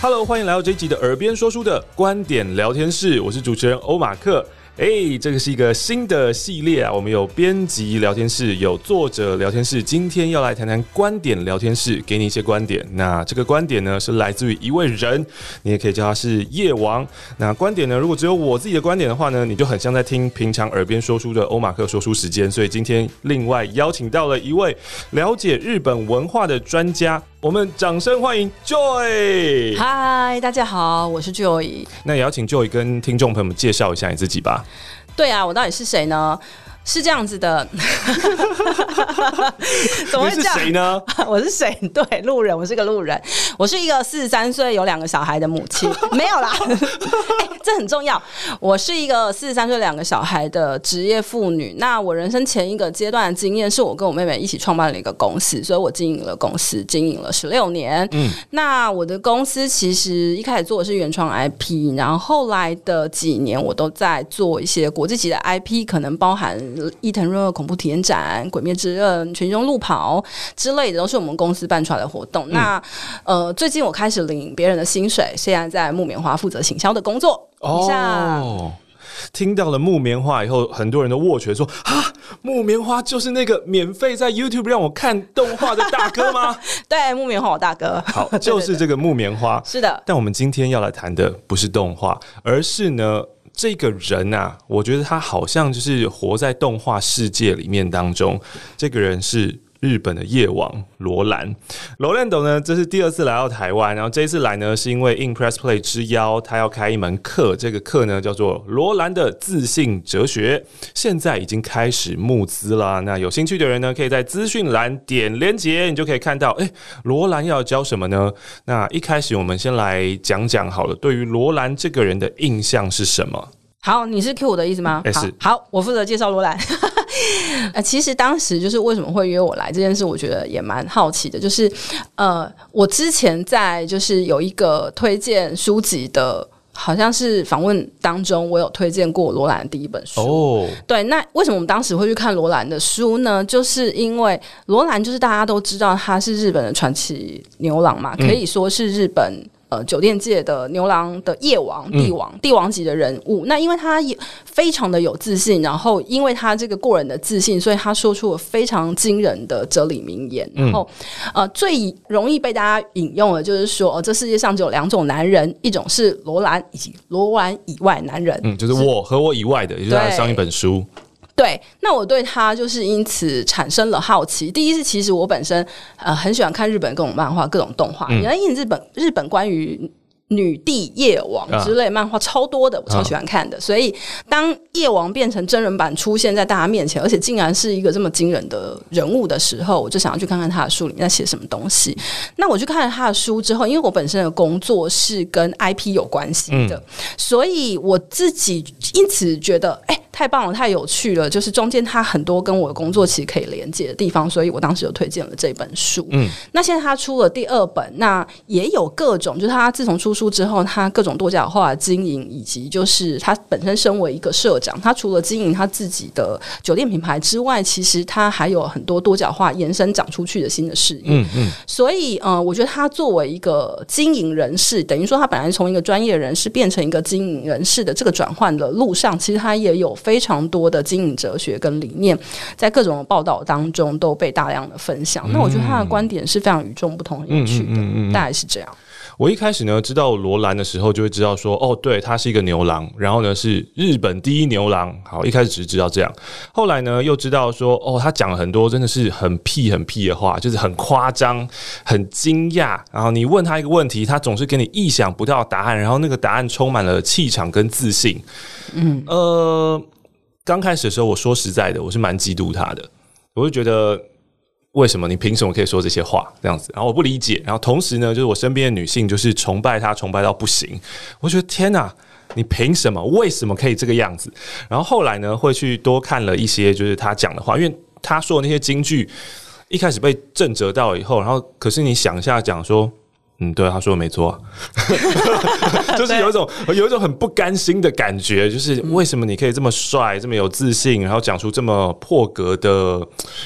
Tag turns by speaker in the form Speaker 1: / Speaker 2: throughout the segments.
Speaker 1: Hello，欢迎来到这一集的耳边说书的观点聊天室，我是主持人欧马克。哎、这个是一个新的系列啊！我们有编辑聊天室，有作者聊天室。今天要来谈谈观点聊天室，给你一些观点。那这个观点呢，是来自于一位人，你也可以叫他是夜王。那观点呢，如果只有我自己的观点的话呢，你就很像在听平常耳边说书的欧马克说书时间。所以今天另外邀请到了一位了解日本文化的专家，我们掌声欢迎 Joy。
Speaker 2: 嗨，大家好，我是 Joy。
Speaker 1: 那也邀请 Joy 跟听众朋友们介绍一下你自己吧。
Speaker 2: 对啊，我到底是谁呢？是这样子的，怎么会
Speaker 1: 这样？谁呢？
Speaker 2: 我是谁？对，路人，我是个路人。我是一个四十三岁有两个小孩的母亲，没有啦、欸。这很重要。我是一个四十三岁两个小孩的职业妇女。那我人生前一个阶段的经验，是我跟我妹妹一起创办了一个公司，所以我经营了公司，经营了十六年。嗯，那我的公司其实一开始做的是原创 IP，然后后来的几年我都在做一些国际级的 IP，可能包含。伊藤润二恐怖体验展、鬼灭之刃、群雄路跑之类的，都是我们公司办出来的活动。嗯、那呃，最近我开始领别人的薪水，现在在木棉花负责行销的工作。
Speaker 1: 哦，听到了木棉花以后，很多人都握拳说：“啊，木棉花就是那个免费在 YouTube 让我看动画的大哥吗？”
Speaker 2: 对，木棉花我大哥。
Speaker 1: 好，就是这个木棉花。
Speaker 2: 是的，
Speaker 1: 但我们今天要来谈的不是动画，而是呢。这个人啊，我觉得他好像就是活在动画世界里面当中。这个人是日本的夜王罗兰，罗兰斗呢，这是第二次来到台湾，然后这一次来呢，是因为 Impress Play 之邀，他要开一门课，这个课呢叫做罗兰的自信哲学，现在已经开始募资了。那有兴趣的人呢，可以在资讯栏点连结，你就可以看到，哎，罗兰要教什么呢？那一开始我们先来讲讲好了，对于罗兰这个人的印象是什么？
Speaker 2: 好，你是 Q 我的意思吗？好，好，我负责介绍罗兰。呃，其实当时就是为什么会约我来这件事，我觉得也蛮好奇的。就是呃，我之前在就是有一个推荐书籍的，好像是访问当中，我有推荐过罗兰的第一本书。哦，对，那为什么我们当时会去看罗兰的书呢？就是因为罗兰就是大家都知道他是日本的传奇牛郎嘛，可以说是日本。呃，酒店界的牛郎的夜王、帝王、帝王级的人物。那因为他也非常的有自信，然后因为他这个过人的自信，所以他说出了非常惊人的哲理名言。然后，呃，最容易被大家引用的，就是说，呃，这世界上只有两种男人，一种是罗兰，以及罗兰以外男人。嗯，
Speaker 1: 就是我和我以外的，也就是他上一本书。
Speaker 2: 对，那我对他就是因此产生了好奇。第一是，其实我本身呃很喜欢看日本各种漫画、各种动画，原因日本日本关于。女帝夜王之类漫画超多的，我超喜欢看的。啊、所以当夜王变成真人版出现在大家面前，而且竟然是一个这么惊人的人物的时候，我就想要去看看他的书里面在写什么东西。那我去看了他的书之后，因为我本身的工作是跟 IP 有关系的，嗯、所以我自己因此觉得，哎、欸，太棒了，太有趣了。就是中间他很多跟我的工作其实可以连接的地方，所以我当时就推荐了这本书。嗯，那现在他出了第二本，那也有各种，就是他自从出书之后，他各种多角化经营，以及就是他本身身为一个社长，他除了经营他自己的酒店品牌之外，其实他还有很多多角化延伸长出去的新的事业。嗯嗯，所以呃，我觉得他作为一个经营人士，等于说他本来从一个专业人士变成一个经营人士的这个转换的路上，其实他也有非常多的经营哲学跟理念，在各种报道当中都被大量的分享。嗯、那我觉得他的观点是非常与众不同、有趣的，大概是这样。
Speaker 1: 我一开始呢知道罗兰的时候，就会知道说，哦，对，他是一个牛郎，然后呢是日本第一牛郎。好，一开始只是知道这样，后来呢又知道说，哦，他讲了很多真的是很屁很屁的话，就是很夸张、很惊讶。然后你问他一个问题，他总是给你意想不到的答案，然后那个答案充满了气场跟自信。嗯，呃，刚开始的时候，我说实在的，我是蛮嫉妒他的，我就觉得。为什么你凭什么可以说这些话这样子？然后我不理解。然后同时呢，就是我身边的女性就是崇拜他，崇拜到不行。我觉得天哪，你凭什么？为什么可以这个样子？然后后来呢，会去多看了一些就是他讲的话，因为他说的那些金句一开始被震折到以后，然后可是你想一下讲说。嗯，对，他说的没错，就是有一种有一种很不甘心的感觉，就是为什么你可以这么帅、这么有自信，然后讲出这么破格的？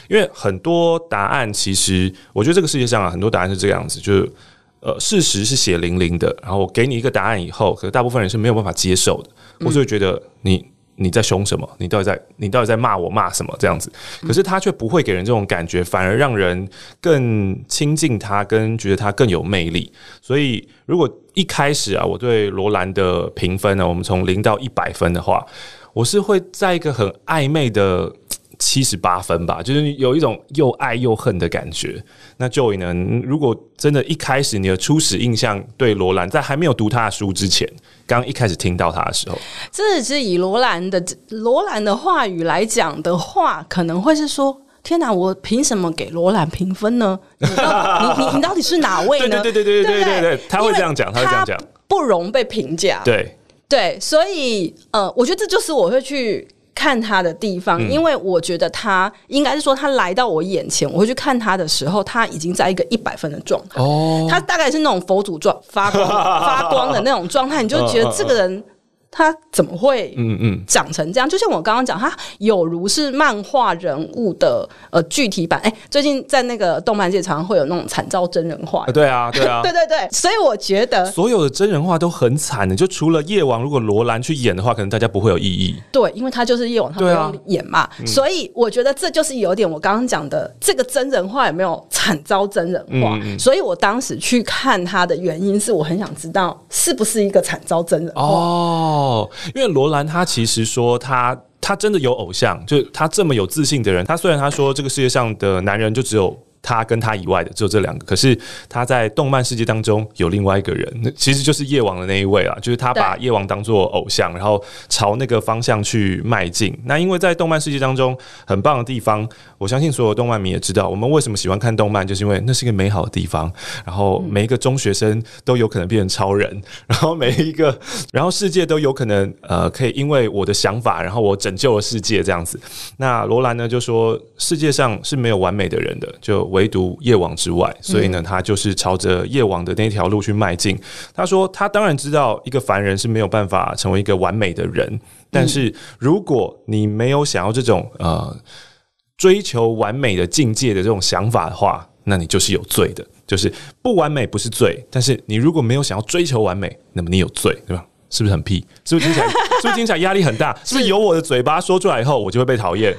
Speaker 1: 因为很多答案，其实我觉得这个世界上啊，很多答案是这个样子，就是呃事实是血淋淋的，然后我给你一个答案以后，可能大部分人是没有办法接受的，我就会觉得你。你在凶什么？你到底在你到底在骂我骂什么？这样子，可是他却不会给人这种感觉，反而让人更亲近他，跟觉得他更有魅力。所以，如果一开始啊，我对罗兰的评分呢，我们从零到一百分的话，我是会在一个很暧昧的。七十八分吧，就是有一种又爱又恨的感觉。那 Joy 呢？如果真的一开始你的初始印象对罗兰，在还没有读他的书之前，刚一开始听到他的时候，
Speaker 2: 这是以罗兰的罗兰的话语来讲的话，可能会是说：天哪，我凭什么给罗兰评分呢？你你你到底是哪位呢？
Speaker 1: 对对对对对对对，他会这样讲，他会这样讲，
Speaker 2: 不容被评价。
Speaker 1: 对
Speaker 2: 对，所以呃，我觉得这就是我会去。看他的地方，因为我觉得他应该是说，他来到我眼前，我会去看他的时候，他已经在一个一百分的状态。哦，他大概是那种佛祖状发光 发光的那种状态，你就觉得这个人。他怎么会嗯嗯长成这样？就像我刚刚讲，他有如是漫画人物的呃具体版。哎、欸，最近在那个动漫界常常会有那种惨遭真人化。
Speaker 1: 对啊，对啊，
Speaker 2: 对对对。所以我觉得
Speaker 1: 所有的真人化都很惨的，就除了夜王，如果罗兰去演的话，可能大家不会有异议。
Speaker 2: 对，因为他就是夜王，他不用演嘛。啊、所以我觉得这就是有点我刚刚讲的，这个真人化有没有惨遭真人化？嗯、所以我当时去看他的原因是我很想知道是不是一个惨遭真人化哦。
Speaker 1: 哦，因为罗兰他其实说他他真的有偶像，就他这么有自信的人，他虽然他说这个世界上的男人就只有。他跟他以外的只有这两个，可是他在动漫世界当中有另外一个人，那其实就是夜王的那一位啊，就是他把夜王当做偶像，然后朝那个方向去迈进。那因为在动漫世界当中很棒的地方，我相信所有动漫迷也知道，我们为什么喜欢看动漫，就是因为那是一个美好的地方。然后每一个中学生都有可能变成超人，然后每一个，然后世界都有可能呃可以因为我的想法，然后我拯救了世界这样子。那罗兰呢就说世界上是没有完美的人的，就。唯独夜王之外，所以呢，他就是朝着夜王的那条路去迈进。他说，他当然知道一个凡人是没有办法成为一个完美的人，但是如果你没有想要这种呃追求完美的境界的这种想法的话，那你就是有罪的。就是不完美不是罪，但是你如果没有想要追求完美，那么你有罪，对吧？是不是很屁？是不是听起来？是不是听起来压力很大？是不是由我的嘴巴说出来以后，我就会被
Speaker 2: 讨厌？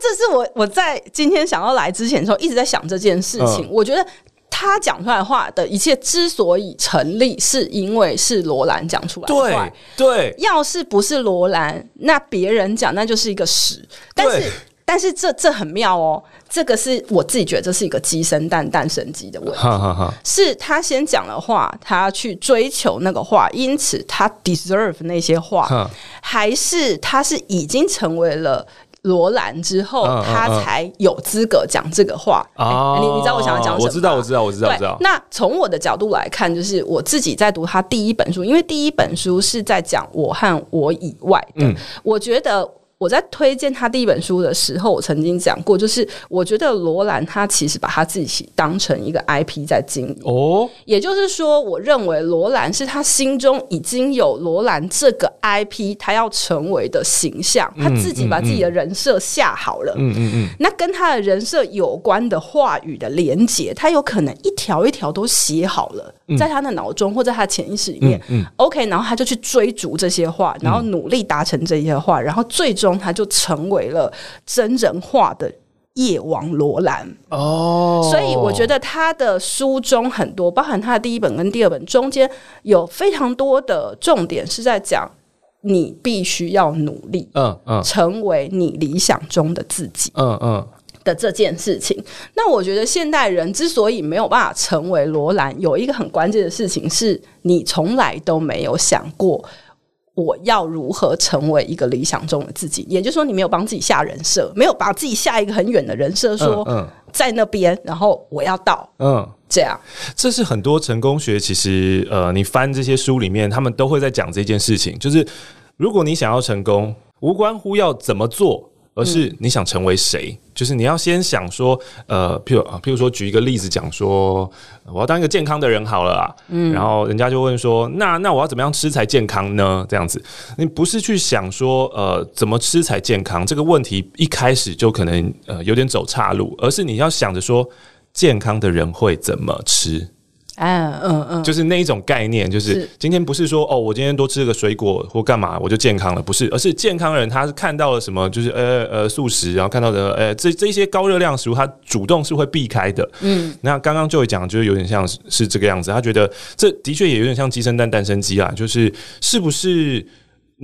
Speaker 2: 这这是我我在今天想要来之前的时候一直在想这件事情。嗯、我觉得他讲出来的话的一切之所以成立，是因为是罗兰讲出来的话。
Speaker 1: 对对，
Speaker 2: 要是不是罗兰，那别人讲那就是一个屎。但是但是这这很妙哦，这个是我自己觉得这是一个鸡生蛋蛋生鸡的问题。哈哈哈，是他先讲了话，他去追求那个话，因此他 deserve 那些话，还是他是已经成为了。罗兰之后，他才有资格讲这个话。哦，你你知道我想要讲什么？
Speaker 1: 我知道，我知道，我知道，我知道。
Speaker 2: 那从我的角度来看，就是我自己在读他第一本书，因为第一本书是在讲我和我以外的。嗯，我觉得。我在推荐他第一本书的时候，我曾经讲过，就是我觉得罗兰他其实把他自己当成一个 IP 在经营哦，也就是说，我认为罗兰是他心中已经有罗兰这个 IP，他要成为的形象，他自己把自己的人设下好了，嗯嗯嗯，那跟他的人设有关的话语的连接，他有可能一条一条都写好了，在他的脑中或在他潜意识里面，嗯，OK，然后他就去追逐这些话，然后努力达成这些话，然后最终。他就成为了真人化的夜王罗兰哦，所以我觉得他的书中很多，包含他的第一本跟第二本中间有非常多的重点是在讲你必须要努力，嗯嗯，成为你理想中的自己，嗯嗯的这件事情。那我觉得现代人之所以没有办法成为罗兰，有一个很关键的事情是你从来都没有想过。我要如何成为一个理想中的自己？也就是说，你没有帮自己下人设，没有把自己下一个很远的人设，说在那边，然后我要到，嗯，这样。
Speaker 1: 这是很多成功学，其实呃，你翻这些书里面，他们都会在讲这件事情，就是如果你想要成功，无关乎要怎么做。而是你想成为谁？嗯、就是你要先想说，呃，譬如啊，譬如说举一个例子讲说，我要当一个健康的人好了啊，嗯，然后人家就问说，那那我要怎么样吃才健康呢？这样子，你不是去想说，呃，怎么吃才健康这个问题一开始就可能呃有点走岔路，而是你要想着说，健康的人会怎么吃？
Speaker 2: 嗯嗯嗯，
Speaker 1: 就是那一种概念，就是今天不是说哦，我今天多吃个水果或干嘛我就健康了，不是，而是健康人他是看到了什么，就是呃呃素食，然后看到的呃这这些高热量食物，他主动是会避开的。嗯，那刚刚就会讲，就是有点像是是这个样子，他觉得这的确也有点像鸡生蛋，蛋生鸡啦，就是是不是？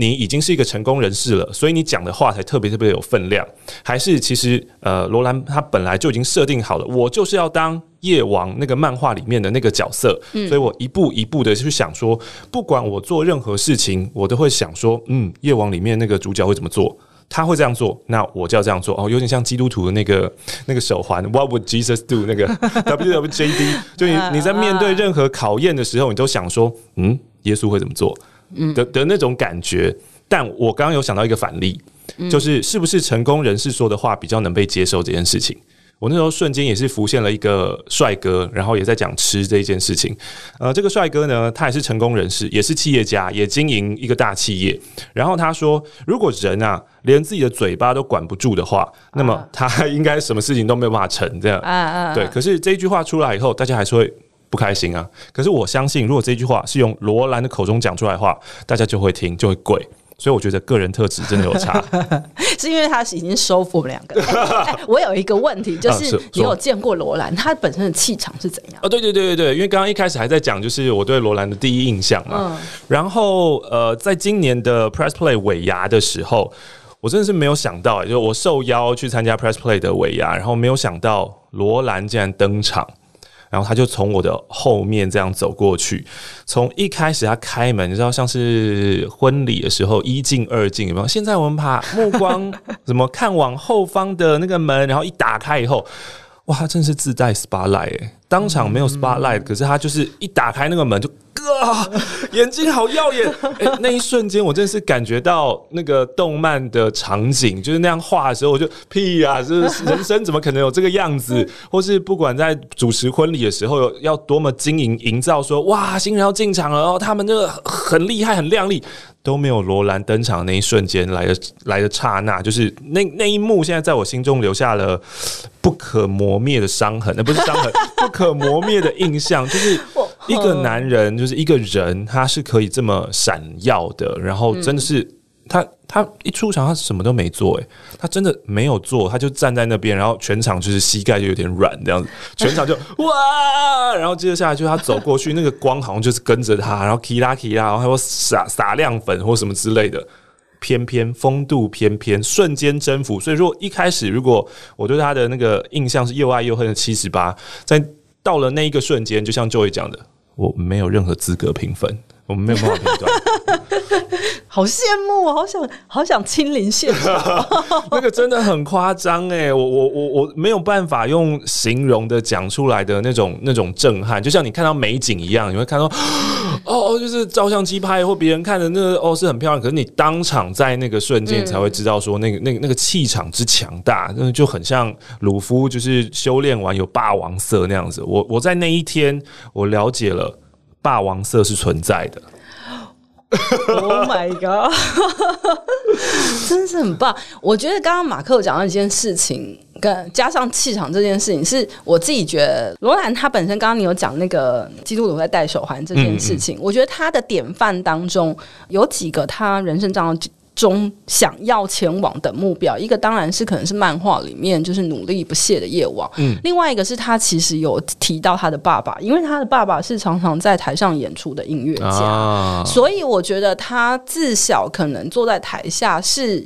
Speaker 1: 你已经是一个成功人士了，所以你讲的话才特别特别有分量，还是其实呃，罗兰他本来就已经设定好了，我就是要当夜王那个漫画里面的那个角色，嗯，所以我一步一步的去想说，不管我做任何事情，我都会想说，嗯，夜王里面那个主角会怎么做，他会这样做，那我就要这样做，哦，有点像基督徒的那个那个手环，What would Jesus do？那个 WWJD，就你你在面对任何考验的时候，你都想说，嗯，耶稣会怎么做？的的那种感觉，但我刚刚有想到一个反例，就是是不是成功人士说的话比较能被接受这件事情？我那时候瞬间也是浮现了一个帅哥，然后也在讲吃这一件事情。呃，这个帅哥呢，他也是成功人士，也是企业家，也经营一个大企业。然后他说，如果人啊连自己的嘴巴都管不住的话，那么他应该什么事情都没有办法成。这样，对。可是这一句话出来以后，大家还是会。不开心啊！可是我相信，如果这句话是用罗兰的口中讲出来的话，大家就会听，就会跪。所以我觉得个人特质真的有差，
Speaker 2: 是因为他已经收服我们两个、欸。我有一个问题，就是你有见过罗兰，他本身的气场是怎样？
Speaker 1: 哦，对对对对对，因为刚刚一开始还在讲，就是我对罗兰的第一印象嘛。嗯、然后呃，在今年的 Press Play 尾牙的时候，我真的是没有想到、欸，就是我受邀去参加 Press Play 的尾牙，然后没有想到罗兰竟然登场。然后他就从我的后面这样走过去，从一开始他开门，你知道像是婚礼的时候一进二进有没有？现在我们把目光 怎么看往后方的那个门，然后一打开以后，哇，他真是自带 spotlight 诶，当场没有 spotlight，可是他就是一打开那个门就。啊，眼睛好耀眼！欸，那一瞬间，我真的是感觉到那个动漫的场景，就是那样画的时候，我就屁呀，就是人生怎么可能有这个样子？或是不管在主持婚礼的时候，要多么经营营造，说哇，新人要进场了，然后，他们那个很厉害，很靓丽，都没有罗兰登场那一瞬间来的来的刹那，就是那那一幕，现在在我心中留下了不可磨灭的伤痕，那不是伤痕，不可磨灭的印象，就是。一个男人就是一个人，他是可以这么闪耀的。然后真的是他，他一出场他什么都没做，诶，他真的没有做，他就站在那边，然后全场就是膝盖就有点软这样子，全场就哇，然后接着下来就他走过去，那个光好像就是跟着他，然后 kira kira，然后还有撒撒亮粉或什么之类的，翩翩风度翩翩，瞬间征服。所以说一开始如果我对他的那个印象是又爱又恨的七十八，在到了那一个瞬间，就像 Joy 讲的。我没有任何资格评分，我们没有办法评断。
Speaker 2: 好羡慕，我好想好想亲临现场。
Speaker 1: 那个真的很夸张哎，我我我我没有办法用形容的讲出来的那种那种震撼，就像你看到美景一样，你会看到 哦哦，就是照相机拍或别人看的那个哦是很漂亮，可是你当场在那个瞬间才会知道说那个那个那个气场之强大，那就很像鲁夫就是修炼完有霸王色那样子。我我在那一天我了解了。霸王色是存在的。
Speaker 2: Oh my god！真是很棒。我觉得刚刚马克讲到一件事情，跟加上气场这件事情，是我自己觉得罗兰他本身，刚刚你有讲那个基督徒在戴手环这件事情，嗯嗯，我觉得他的典范当中有几个他人生当中。中想要前往的目标，一个当然是可能是漫画里面就是努力不懈的夜王，嗯，另外一个是他其实有提到他的爸爸，因为他的爸爸是常常在台上演出的音乐家，啊，所以我觉得他自小可能坐在台下是。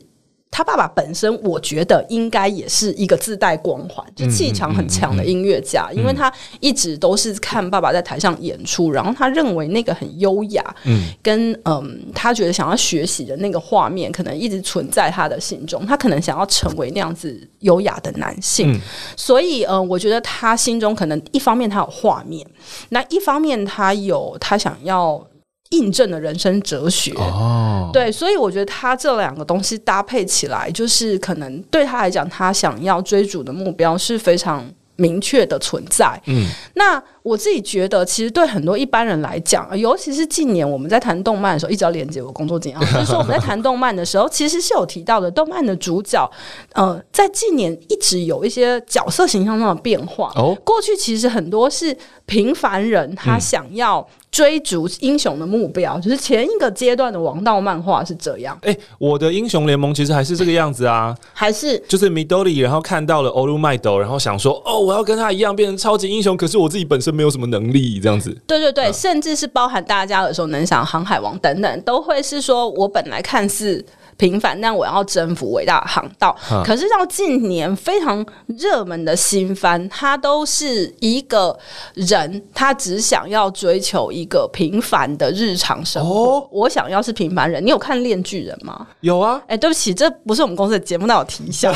Speaker 2: 他爸爸本身，我觉得应该也是一个自带光环、就气场很强的音乐家，因为他一直都是看爸爸在台上演出，然后他认为那个很优雅，嗯，跟嗯，他觉得想要学习的那个画面，可能一直存在他的心中，他可能想要成为那样子优雅的男性，所以嗯，我觉得他心中可能一方面他有画面，那一方面他有他想要。印证了人生哲学哦，对，所以我觉得他这两个东西搭配起来，就是可能对他来讲，他想要追逐的目标是非常明确的存在。嗯，那我自己觉得，其实对很多一般人来讲，尤其是近年我们在谈动漫的时候，一直要连接我工作经验，就是说我们在谈动漫的时候，其实是有提到的，动漫的主角，呃，在近年一直有一些角色形象上的变化。哦，过去其实很多是平凡人，他想要。追逐英雄的目标，就是前一个阶段的王道漫画是这样。
Speaker 1: 哎、欸，我的英雄联盟其实还是这个样子啊，
Speaker 2: 还是
Speaker 1: 就是 Midori，然后看到了欧鲁麦斗，然后想说，哦，我要跟他一样变成超级英雄，可是我自己本身没有什么能力，这样子。
Speaker 2: 对对对，嗯、甚至是包含大家耳熟能详航海王等等，都会是说我本来看似。平凡，但我要征服伟大的航道。嗯、可是到近年非常热门的新番，它都是一个人，他只想要追求一个平凡的日常生活。哦、我想要是平凡人。你有看《恋巨人》吗？
Speaker 1: 有啊。
Speaker 2: 哎、欸，对不起，这不是我们公司的节目，那我提一下。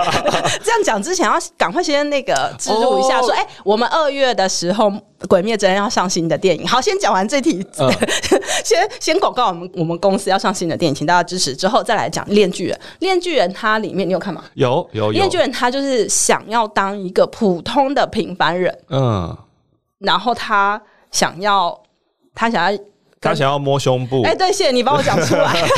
Speaker 2: 这样讲之前要赶快先那个植入一下，说，哎、欸，我们二月的时候。《鬼灭之刃》要上新的电影，好，先讲完这题，呃、先先广告我们我们公司要上新的电影，请大家支持。之后再来讲《链锯人》，《链锯人》它里面你有看吗？
Speaker 1: 有有有。
Speaker 2: 《链锯人》他就是想要当一个普通的平凡人，嗯，然后他想要他想要
Speaker 1: 他想要摸胸部，
Speaker 2: 哎、欸，对，谢谢你帮我讲出
Speaker 1: 来。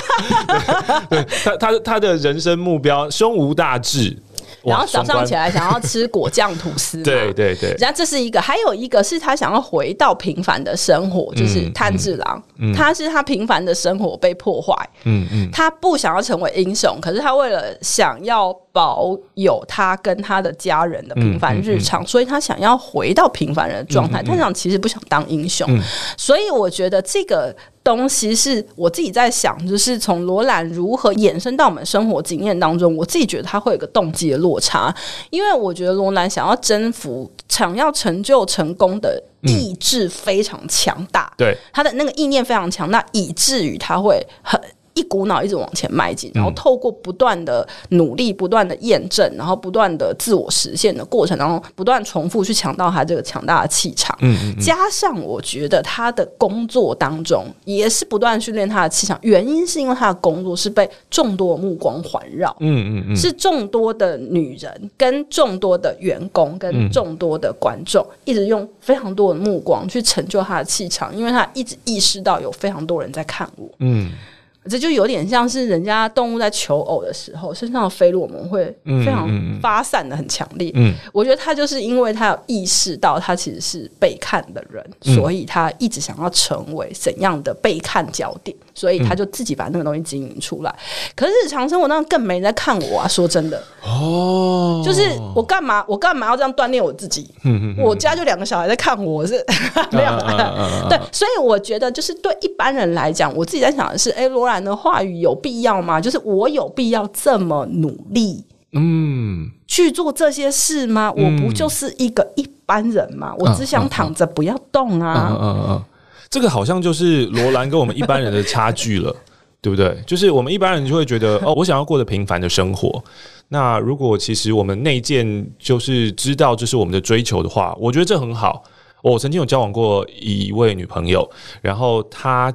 Speaker 1: 他他他的人生目标胸无大志。
Speaker 2: 然后早上起来想要吃果酱吐司，
Speaker 1: 对对对。
Speaker 2: 然后这是一个，还有一个是他想要回到平凡的生活，就是炭治郎，嗯嗯、他是他平凡的生活被破坏，嗯嗯，他不想要成为英雄，可是他为了想要保有他跟他的家人的平凡日常，嗯嗯嗯、所以他想要回到平凡人的状态。炭治郎其实不想当英雄，嗯、所以我觉得这个。东西是我自己在想，就是从罗兰如何衍生到我们生活经验当中，我自己觉得他会有个动机的落差，因为我觉得罗兰想要征服、想要成就成功的意志非常强大，
Speaker 1: 对
Speaker 2: 他的那个意念非常强大，以至于他会很。一股脑一直往前迈进，然后透过不断的努力、不断的验证，然后不断的自我实现的过程当中，不断重复去强调他这个强大的气场。嗯，嗯，嗯，加上我觉得他的工作当中也是不断训练他的气场，原因是因为他的工作是被众多的目光环绕。嗯嗯嗯，是众多的女人、跟众多的员工、跟众多的观众，一直用非常多的目光去成就他的气场，因为他一直意识到有非常多人在看我。嗯。这就有点像是人家动物在求偶的时候，身上的飞落们会非常发散的很强烈。嗯，我觉得他就是因为他有意识到他其实是被看的人，嗯、所以他一直想要成为怎样的被看焦点，所以他就自己把那个东西经营出来。可是日常生活当中更没人在看我啊！说真的，哦，就是我干嘛我干嘛要这样锻炼我自己？嗯嗯，我家就两个小孩在看我是 没有、啊啊、对，所以我觉得就是对一般人来讲，我自己在想的是，哎，罗兰。的话语有必要吗？就是我有必要这么努力，嗯，去做这些事吗？嗯、我不就是一个一般人吗？我只想躺着不要动啊！嗯嗯嗯，
Speaker 1: 这个好像就是罗兰跟我们一般人的差距了，对不对？就是我们一般人就会觉得，哦，我想要过的平凡的生活。那如果其实我们内建就是知道这是我们的追求的话，我觉得这很好。我曾经有交往过一位女朋友，然后她。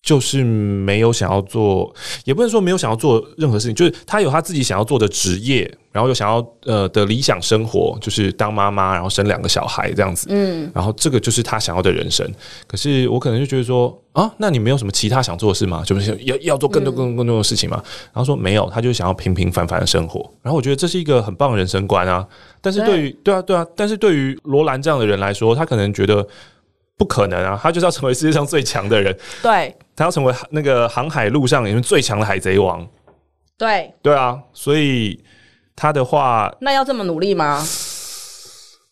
Speaker 1: 就是没有想要做，也不能说没有想要做任何事情，就是他有他自己想要做的职业，然后又想要呃的理想生活，就是当妈妈，然后生两个小孩这样子。嗯，然后这个就是他想要的人生。可是我可能就觉得说啊，那你没有什么其他想做的事吗？就是要要做更多更多更多的事情吗？然后说没有，他就想要平平凡凡的生活。然后我觉得这是一个很棒的人生观啊。但是对于对啊对啊，但是对于罗兰这样的人来说，他可能觉得。不可能啊！他就是要成为世界上最强的人。
Speaker 2: 对，他
Speaker 1: 要成为那个航海路上里面最强的海贼王。
Speaker 2: 对，
Speaker 1: 对啊，所以他的话，
Speaker 2: 那要这么努力吗？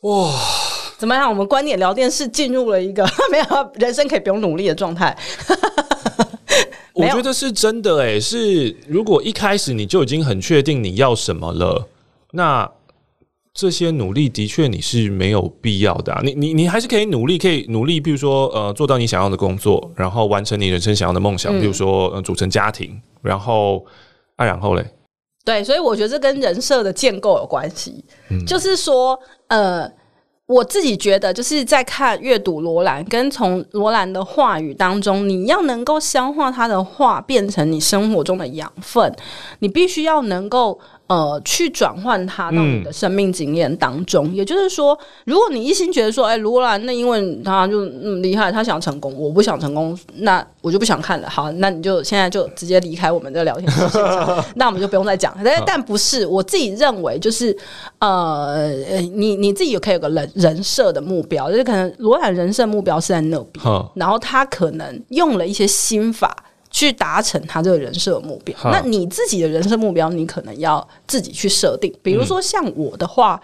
Speaker 2: 哇，怎么样？我们观点聊天室进入了一个 没有人生可以不用努力的状态。
Speaker 1: 我觉得是真的诶，是如果一开始你就已经很确定你要什么了，那。这些努力的确你是没有必要的啊，你你你还是可以努力，可以努力，比如说呃做到你想要的工作，然后完成你人生想要的梦想，比如说呃组成家庭，然后啊然后嘞，
Speaker 2: 对，所以我觉得这跟人设的建构有关系，嗯，就是说呃。我自己觉得，就是在看阅读罗兰，跟从罗兰的话语当中，你要能够消化他的话，变成你生活中的养分，你必须要能够呃，去转换它到你的生命经验当中，嗯、也就是说，如果你一心觉得说，哎，罗兰，那因为他就那么厉害，他想成功，我不想成功，那我就不想看了。好，那你就现在就直接离开我们的聊天现场，那我们就不用再讲。但但不是，我自己认为就是，呃，你你自己也可以有个人人设的目标，就是可能罗兰人设目标是在那边，嗯、然后他可能用了一些心法。去达成他这个人设目标，那你自己的人设目标，你可能要自己去设定。比如说像我的话，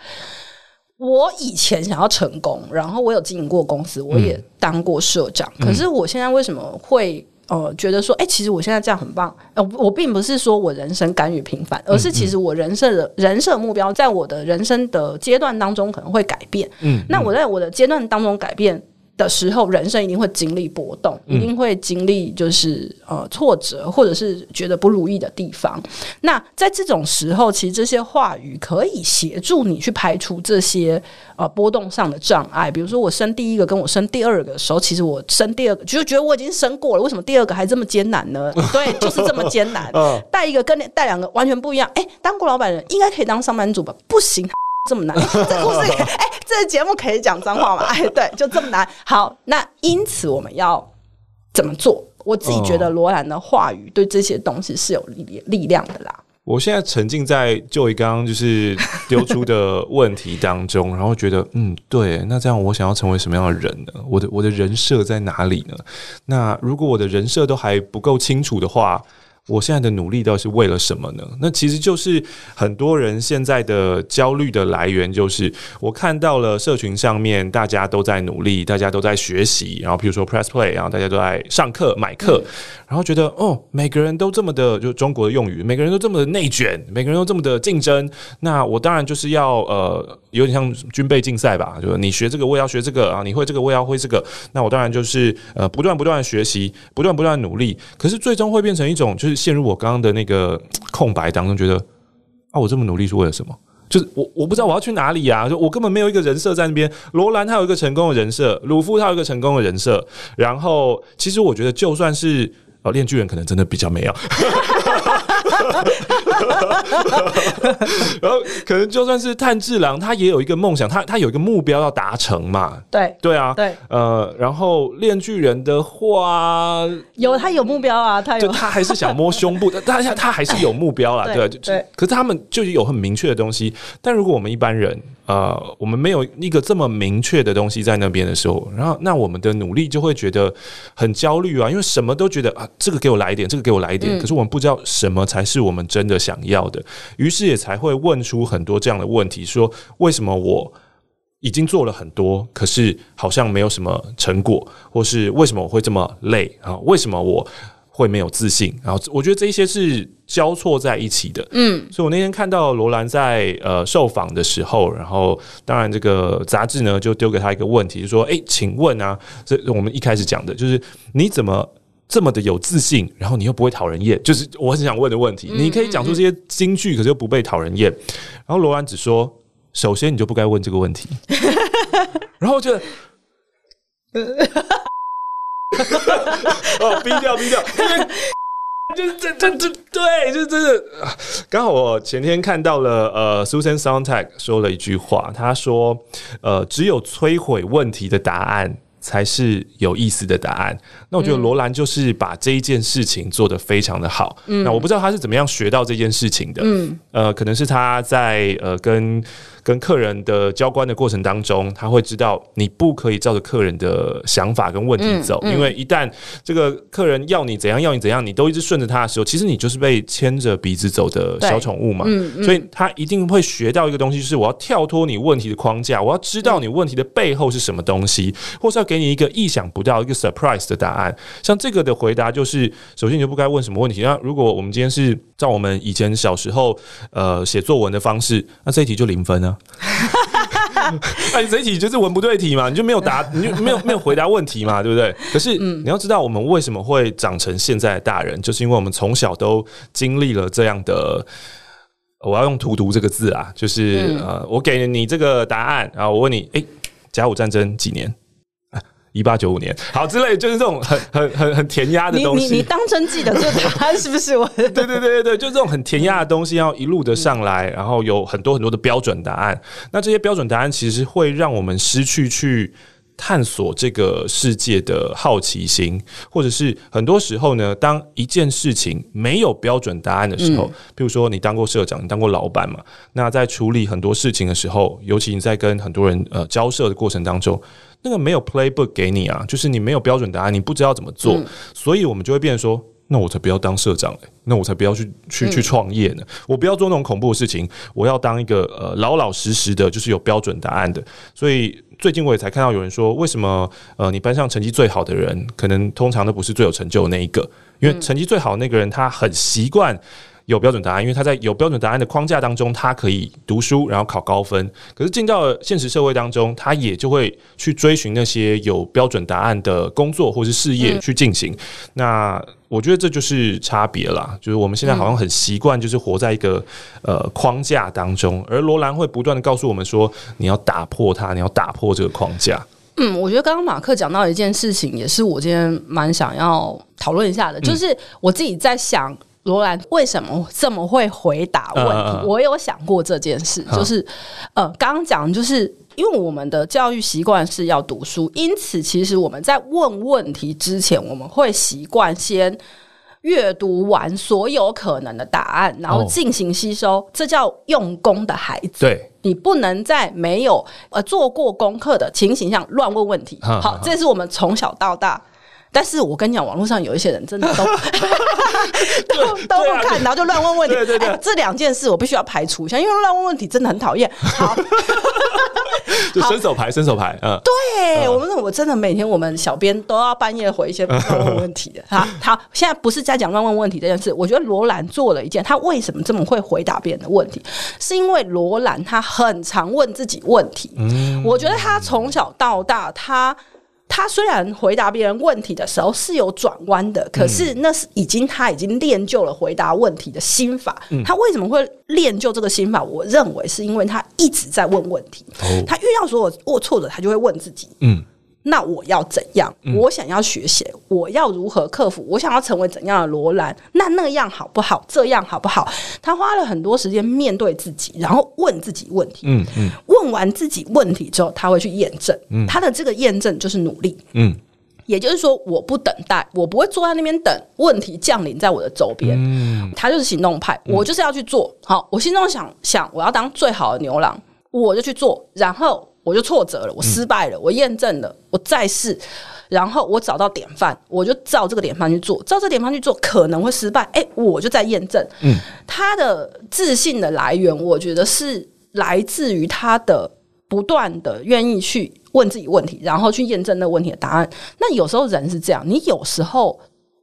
Speaker 2: 嗯、我以前想要成功，然后我有经营过公司，我也当过社长。嗯、可是我现在为什么会呃觉得说，哎、欸，其实我现在这样很棒？呃，我并不是说我人生甘于平凡，而是其实我人设的人设目标，在我的人生的阶段当中可能会改变。嗯，嗯那我在我的阶段当中改变。的时候，人生一定会经历波动，一定会经历就是呃挫折，或者是觉得不如意的地方。那在这种时候，其实这些话语可以协助你去排除这些呃波动上的障碍。比如说，我生第一个跟我生第二个的时候，其实我生第二个就觉得我已经生过了，为什么第二个还这么艰难呢？对，就是这么艰难。带一个跟带两个完全不一样。哎，当过老板人应该可以当上班族吧？不行。这么难，这故事，哎，这个节目可以讲脏话吗？哎，对，就这么难。好，那因此我们要怎么做？我自己觉得罗兰的话语对这些东西是有力力量的啦。
Speaker 1: 我现在沉浸在 Joy 刚刚就是丢出的问题当中，然后觉得，嗯，对，那这样我想要成为什么样的人呢？我的我的人设在哪里呢？那如果我的人设都还不够清楚的话，我现在的努力到底是为了什么呢？那其实就是很多人现在的焦虑的来源，就是我看到了社群上面大家都在努力，大家都在学习，然后比如说 Press Play，然后大家都在上课买课，然后觉得哦，每个人都这么的，就中国的用语，每个人都这么的内卷，每个人都这么的竞争，那我当然就是要呃，有点像军备竞赛吧，就是你学这个，我也要学这个啊，你会这个，我也要会这个，那我当然就是呃，不断不断的学习，不断不断努力，可是最终会变成一种就是。陷入我刚刚的那个空白当中，觉得啊，我这么努力是为了什么？就是我我不知道我要去哪里呀、啊，就我根本没有一个人设在那边。罗兰他有一个成功的人设，鲁夫他有一个成功的人设，然后其实我觉得就算是哦，链巨人可能真的比较没有。然后可能就算是炭治郎，他也有一个梦想，他他有一个目标要达成嘛。
Speaker 2: 对
Speaker 1: 对啊，
Speaker 2: 对
Speaker 1: 呃，然后炼巨人的话，
Speaker 2: 有他有目标啊，他有
Speaker 1: 他还是想摸胸部但，他他他还是有目标啦，对，对，对，可是他们就有很明确的东西，但如果我们一般人。呃，我们没有一个这么明确的东西在那边的时候，然后那我们的努力就会觉得很焦虑啊，因为什么都觉得啊，这个给我来一点，这个给我来一点，嗯、可是我们不知道什么才是我们真的想要的，于是也才会问出很多这样的问题：说为什么我已经做了很多，可是好像没有什么成果，或是为什么我会这么累啊？为什么我？会没有自信，然后我觉得这一些是交错在一起的，嗯，所以我那天看到罗兰在呃受访的时候，然后当然这个杂志呢就丢给他一个问题，就说：“诶，请问啊，这我们一开始讲的就是你怎么这么的有自信，然后你又不会讨人厌？就是我很想问的问题，你可以讲出这些金句，可是又不被讨人厌。”然后罗兰只说：“首先你就不该问这个问题。”然后我觉得。哦，逼掉逼掉，就是这这这对，就是真的。刚好我前天看到了，呃，Susan Sontag 说了一句话，他说：“呃，只有摧毁问题的答案才是有意思的答案。”那我觉得罗兰就是把这一件事情做得非常的好。嗯，那我不知道他是怎么样学到这件事情的。嗯，呃，可能是他在呃跟。跟客人的交关的过程当中，他会知道你不可以照着客人的想法跟问题走，嗯嗯、因为一旦这个客人要你怎样要你怎样，你都一直顺着他的时候，其实你就是被牵着鼻子走的小宠物嘛。所以他一定会学到一个东西，就是我要跳脱你问题的框架，我要知道你问题的背后是什么东西，或是要给你一个意想不到一个 surprise 的答案。像这个的回答就是，首先你就不该问什么问题。那如果我们今天是照我们以前小时候呃写作文的方式，那这一题就零分呢？哎，这一题就是文不对题嘛，你就没有答，你就没有没有回答问题嘛，对不对？可是你要知道，我们为什么会长成现在的大人，就是因为我们从小都经历了这样的。我要用“荼毒”这个字啊，就是呃，我给了你这个答案，然后我问你，哎，甲午战争几年？一八九五年，好之类，就是这种很 很很很填鸭的东西。
Speaker 2: 你你你当真记得这个答案是不是？我
Speaker 1: 对对对对对，就这种很填鸭的东西，要一路的上来，然后有很多很多的标准答案。那这些标准答案其实会让我们失去去探索这个世界的好奇心，或者是很多时候呢，当一件事情没有标准答案的时候，比如说你当过社长，你当过老板嘛，那在处理很多事情的时候，尤其你在跟很多人呃交涉的过程当中。那个没有 playbook 给你啊，就是你没有标准答案，你不知道怎么做，嗯、所以我们就会变成说，那我才不要当社长嘞，那我才不要去去去创业呢，我不要做那种恐怖的事情，我要当一个呃老老实实的，就是有标准答案的。所以最近我也才看到有人说，为什么呃你班上成绩最好的人，可能通常都不是最有成就的那一个，因为成绩最好的那个人他很习惯。有标准答案，因为他在有标准答案的框架当中，他可以读书，然后考高分。可是进到了现实社会当中，他也就会去追寻那些有标准答案的工作或是事业去进行。嗯、那我觉得这就是差别啦，就是我们现在好像很习惯，就是活在一个呃框架当中，而罗兰会不断的告诉我们说，你要打破它，你要打破这个框架。
Speaker 2: 嗯，我觉得刚刚马克讲到一件事情，也是我今天蛮想要讨论一下的，就是我自己在想。罗兰为什么这么会回答问题？呃、我有想过这件事，呃、就是呃，刚刚讲就是因为我们的教育习惯是要读书，因此其实我们在问问题之前，我们会习惯先阅读完所有可能的答案，然后进行吸收，哦、这叫用功的孩子。
Speaker 1: 对，
Speaker 2: 你不能在没有呃做过功课的情形下乱问问题。好，这是我们从小到大。但是我跟你讲，网络上有一些人真的都 都都不看，然后就乱问问题。对对对，这两件事我必须要排除一下，因为乱问问题真的很讨厌。好，
Speaker 1: 就伸手牌，伸手牌。嗯，
Speaker 2: 对我们，我真的每天我们小编都要半夜回一些乱问问题的。好，好，现在不是在讲乱问问题这件事。我觉得罗兰做了一件，他为什么这么会回答别人的问题？是因为罗兰他很常问自己问题。嗯，我觉得他从小到大他。他虽然回答别人问题的时候是有转弯的，可是那是已经他已经练就了回答问题的心法。嗯、他为什么会练就这个心法？我认为是因为他一直在问问题。哦、他遇到所有过错的，他就会问自己：嗯。那我要怎样？我想要学习，我要如何克服？我想要成为怎样的罗兰？那那样好不好？这样好不好？他花了很多时间面对自己，然后问自己问题。嗯嗯。问完自己问题之后，他会去验证。嗯。他的这个验证就是努力。嗯。也就是说，我不等待，我不会坐在那边等问题降临在我的周边。嗯。他就是行动派，我就是要去做。好，我心中想想，我要当最好的牛郎，我就去做，然后。我就挫折了，我失败了，我验证了，我再试，然后我找到典范，我就照这个典范去做，照这个典范去做可能会失败，哎，我就在验证。嗯，他的自信的来源，我觉得是来自于他的不断的愿意去问自己问题，然后去验证那个问题的答案。那有时候人是这样，你有时候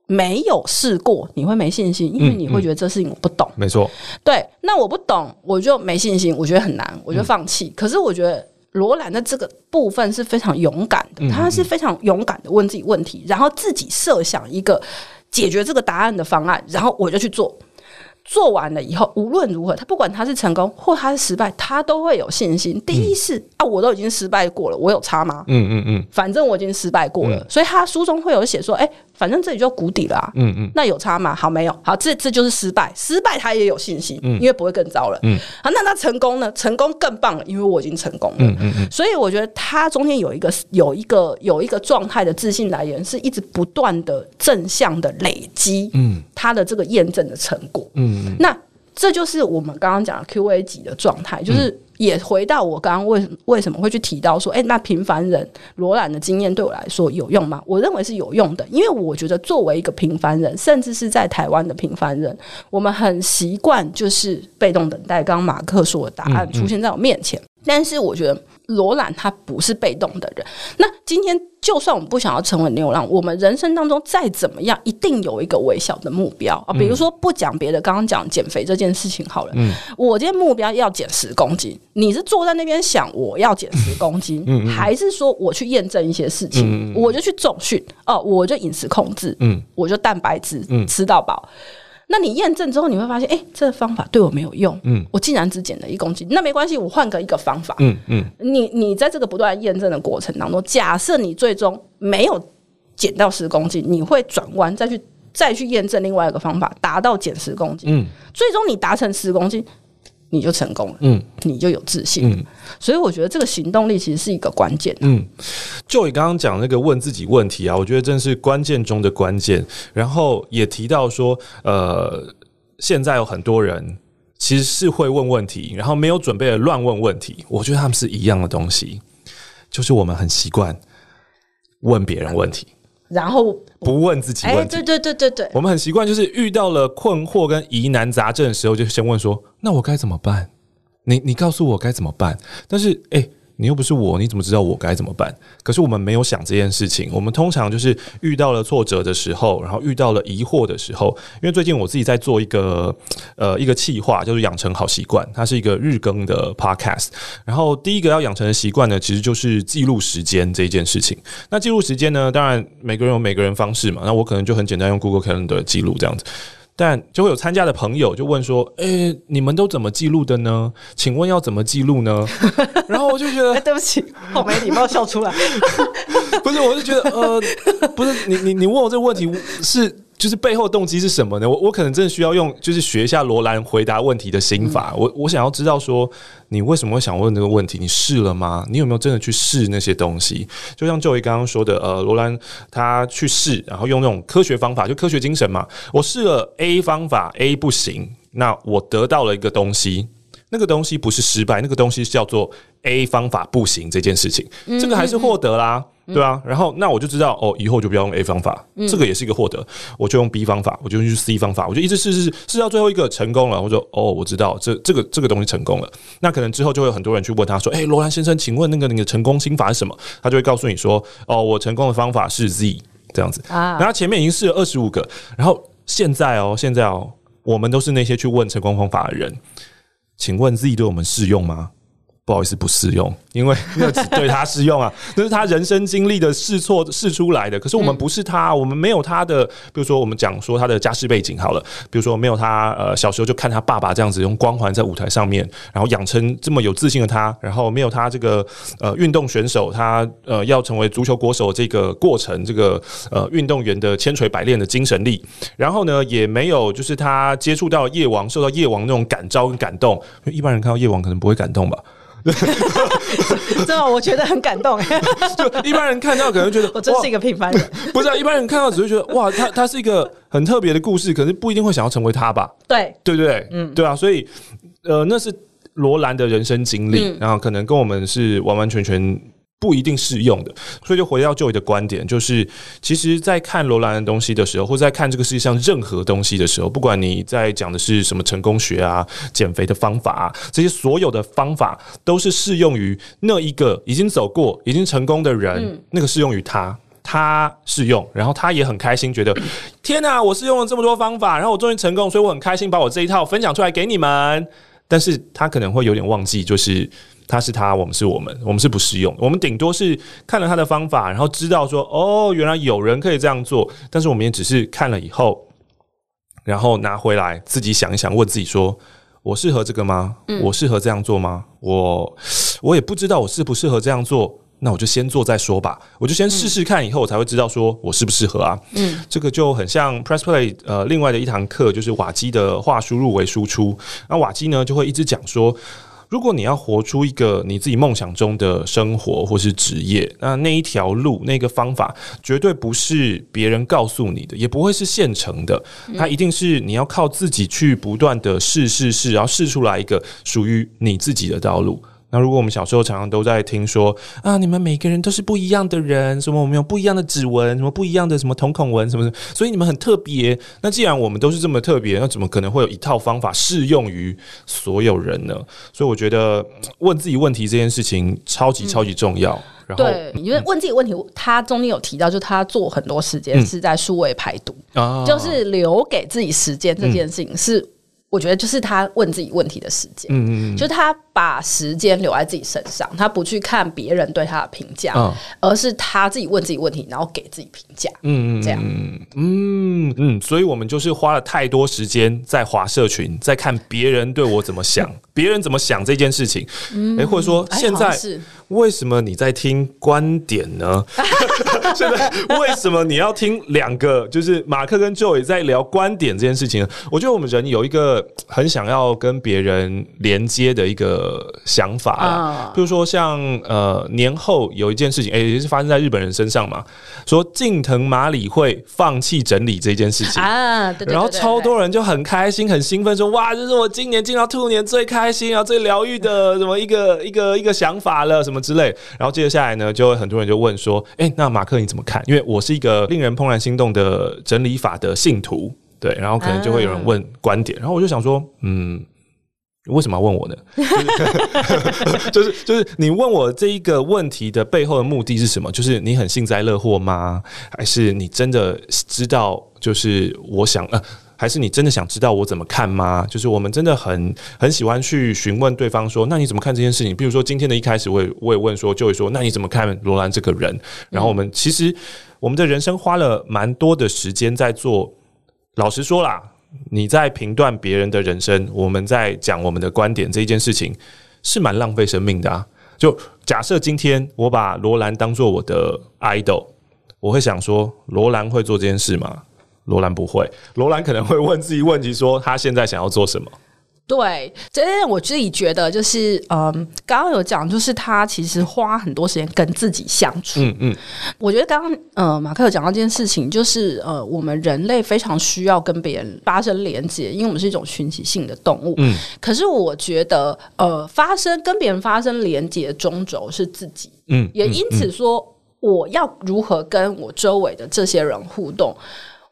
Speaker 2: 没有试过，你会没信心，因为你会觉得这事情我不懂。
Speaker 1: 没错，
Speaker 2: 对，那我不懂，我就没信心，我觉得很难，我就放弃。可是我觉得。罗兰的这个部分是非常勇敢的，他是非常勇敢的问自己问题，然后自己设想一个解决这个答案的方案，然后我就去做。做完了以后，无论如何，他不管他是成功或他是失败，他都会有信心。第一是啊，我都已经失败过了，我有差吗？嗯嗯嗯，反正我已经失败过了，所以他书中会有写说，哎。反正这里就谷底了啊，嗯嗯，那有差吗？好，没有，好，这这就是失败，失败他也有信心，嗯，因为不会更糟了，嗯，好，那他成功呢？成功更棒了，因为我已经成功了，嗯嗯嗯，所以我觉得他中间有一个有一个有一个状态的自信来源，是一直不断的正向的累积，嗯，他的这个验证的成果，嗯嗯，那这就是我们刚刚讲的 Q&A 级的状态，就是。也回到我刚刚为为什么会去提到说，诶，那平凡人罗兰的经验对我来说有用吗？我认为是有用的，因为我觉得作为一个平凡人，甚至是在台湾的平凡人，我们很习惯就是被动等待。刚刚马克说的答案出现在我面前，嗯嗯，但是我觉得。罗兰他不是被动的人。那今天就算我们不想要成为牛郎，我们人生当中再怎么样，一定有一个微小的目标啊。比如说不讲别的，刚刚讲减肥这件事情好了。嗯，我今天目标要减十公斤，你是坐在那边想我要减十公斤，嗯，还是说我去验证一些事情，我就去重训哦，我就饮食控制，嗯，我就蛋白质吃到饱。那你验证之后，你会发现，哎、欸，这个方法对我没有用。嗯，我竟然只减了一公斤，那没关系，我换个一个方法。嗯嗯，你你在这个不断验证的过程当中，假设你最终没有减到十公斤，你会转弯再去再去验证另外一个方法，达到减十公斤。嗯，最终你达成十公斤。你就成功了，嗯，你就有自信，嗯，所以我觉得这个行动力其实是一个关键，嗯，
Speaker 1: 就你刚刚讲那个问自己问题啊，我觉得真是关键中的关键。然后也提到说，呃，现在有很多人其实是会问问题，然后没有准备的乱问问题，我觉得他们是一样的东西，就是我们很习惯问别人问题。
Speaker 2: 然后
Speaker 1: 不问自己问题，
Speaker 2: 对对对对对，
Speaker 1: 我们很习惯，就是遇到了困惑跟疑难杂症的时候，就先问说：“那我该怎么办？你你告诉我该怎么办？”但是，哎。你又不是我，你怎么知道我该怎么办？可是我们没有想这件事情。我们通常就是遇到了挫折的时候，然后遇到了疑惑的时候。因为最近我自己在做一个呃一个企划，就是养成好习惯，它是一个日更的 podcast。然后第一个要养成的习惯呢，其实就是记录时间这一件事情。那记录时间呢，当然每个人有每个人方式嘛。那我可能就很简单用 Google Calendar 记录这样子。但就会有参加的朋友就问说：“诶、欸，你们都怎么记录的呢？请问要怎么记录呢？” 然后我就觉得，
Speaker 2: 欸、对不起，好没礼貌，笑出来。
Speaker 1: 不是，我就觉得，呃，不是你，你，你问我这个问题是。就是背后动机是什么呢？我我可能真的需要用，就是学一下罗兰回答问题的心法。嗯、我我想要知道说，你为什么会想问这个问题？你试了吗？你有没有真的去试那些东西？就像 Joey 刚刚说的，呃，罗兰他去试，然后用那种科学方法，就科学精神嘛。我试了 A 方法，A 不行，那我得到了一个东西，那个东西不是失败，那个东西叫做 A 方法不行这件事情，嗯、这个还是获得啦。对啊，然后那我就知道哦，以后就不要用 A 方法，嗯、这个也是一个获得。我就用 B 方法，我就用 C 方法，我就一直试试试，试到最后一个成功了。我说哦，我知道这这个这个东西成功了。那可能之后就会有很多人去问他说：“哎，罗兰先生，请问那个你的成功心法是什么？”他就会告诉你说：“哦，我成功的方法是 Z 这样子。”啊，然后前面已经试了二十五个，然后现在哦，现在哦，我们都是那些去问成功方法的人，请问 Z 对我们适用吗？不好意思，不适用，因为 那只对他适用啊，那是他人生经历的试错试出来的。可是我们不是他，我们没有他的，比如说我们讲说他的家世背景好了，比如说没有他呃小时候就看他爸爸这样子用光环在舞台上面，然后养成这么有自信的他，然后没有他这个呃运动选手他呃要成为足球国手这个过程，这个呃运动员的千锤百炼的精神力，然后呢也没有就是他接触到夜王，受到夜王那种感召跟感动，一般人看到夜王可能不会感动吧。
Speaker 2: 真的，我觉得很感动。
Speaker 1: 就一般人看到可能觉得
Speaker 2: 我真是一个平凡人，
Speaker 1: 不是啊？一般人看到只会觉得哇，他他是一个很特别的故事，可是不一定会想要成为他吧？
Speaker 2: 对，
Speaker 1: 对不对？嗯，对啊。所以呃，那是罗兰的人生经历，嗯、然后可能跟我们是完完全全。不一定适用的，所以就回到 Joey 的观点，就是其实，在看罗兰的东西的时候，或在看这个世界上任何东西的时候，不管你在讲的是什么成功学啊、减肥的方法啊，这些所有的方法都是适用于那一个已经走过、已经成功的人，嗯、那个适用于他，他适用，然后他也很开心，觉得 天哪，我是用了这么多方法，然后我终于成功，所以我很开心，把我这一套分享出来给你们。但是他可能会有点忘记，就是。他是他，我们是我们，我们是不适用。我们顶多是看了他的方法，然后知道说，哦，原来有人可以这样做。但是我们也只是看了以后，然后拿回来自己想一想，问自己说：我适合这个吗？我适合这样做吗？我我也不知道我适不适合这样做。那我就先做再说吧。我就先试试看，以后我才会知道说我适不适合啊。嗯，这个就很像 Press Play 呃，另外的一堂课就是瓦基的话输入为输出。那瓦基呢就会一直讲说。如果你要活出一个你自己梦想中的生活或是职业，那那一条路、那个方法绝对不是别人告诉你的，也不会是现成的，它一定是你要靠自己去不断的试试试，然后试出来一个属于你自己的道路。那如果我们小时候常常都在听说啊，你们每个人都是不一样的人，什么我们有不一样的指纹，什么不一样的什么瞳孔纹，什么什么，所以你们很特别。那既然我们都是这么特别，那怎么可能会有一套方法适用于所有人呢？所以我觉得问自己问题这件事情超级超级重要。嗯、然后，
Speaker 2: 对，因为问自己问题，他中间有提到，就他做很多时间是在数位排毒，嗯、就是留给自己时间这件事情是。我觉得就是他问自己问题的时间，嗯嗯，就是他把时间留在自己身上，他不去看别人对他的评价，嗯，而是他自己问自己问题，然后给自己评价，嗯嗯，这样，
Speaker 1: 嗯嗯，所以我们就是花了太多时间在滑社群，在看别人对我怎么想，别人怎么想这件事情，嗯，哎，或者说现在为什么你在听观点呢？现在为什么你要听两个？就是马克跟 Joey 在聊观点这件事情呢？我觉得我们人有一个。很想要跟别人连接的一个想法啊，比如说像呃年后有一件事情，哎，也是发生在日本人身上嘛，说近藤麻里会放弃整理这件事情啊，对对对对，然后超多人就很开心、很兴奋，说哇，这是我今年进到兔年最开心啊、最疗愈的什么一个一个一个想法了，什么之类。然后接着下来呢，就会很多人就问说，哎，那马克你怎么看？因为我是一个令人怦然心动的整理法的信徒。对，然后可能就会有人问观点，然后我就想说，嗯，为什么要问我呢？就是就是你问我这一个问题的背后的目的是什么？就是你很幸灾乐祸吗？还是你真的知道？就是我想呃，还是你真的想知道我怎么看吗？就是我们真的很很喜欢去询问对方说，那你怎么看这件事情？比如说今天的一开始，我也我也问说，就会说，那你怎么看罗兰这个人？然后我们其实我们的人生花了蛮多的时间在做。老实说啦，你在评断别人的人生，我们在讲我们的观点这一件事情，是蛮浪费生命的啊。就假设今天我把罗兰当做我的 idol，我会想说，罗兰会做这件事吗？罗兰不会，罗兰可能会问自己问题，说他现在想要做什么。
Speaker 2: 对，这我自己觉得就是，嗯，刚刚有讲，就是他其实花很多时间跟自己相处。嗯嗯，我觉得刚刚，呃，马克有讲到一件事情，就是，呃，我们人类非常需要跟别人发生连接，因为我们是一种群体性的动物。嗯，可是我觉得，呃，发生跟别人发生连接的中轴是自己。嗯，也因此说，我要如何跟我周围的这些人互动。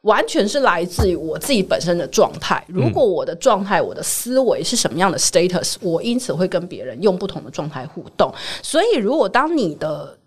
Speaker 2: 完全是来自于我自己本身的状态。如果我的状态、我的思维是什么样的 status，我因此会跟别人用不同的状态互动。所以，如果当你的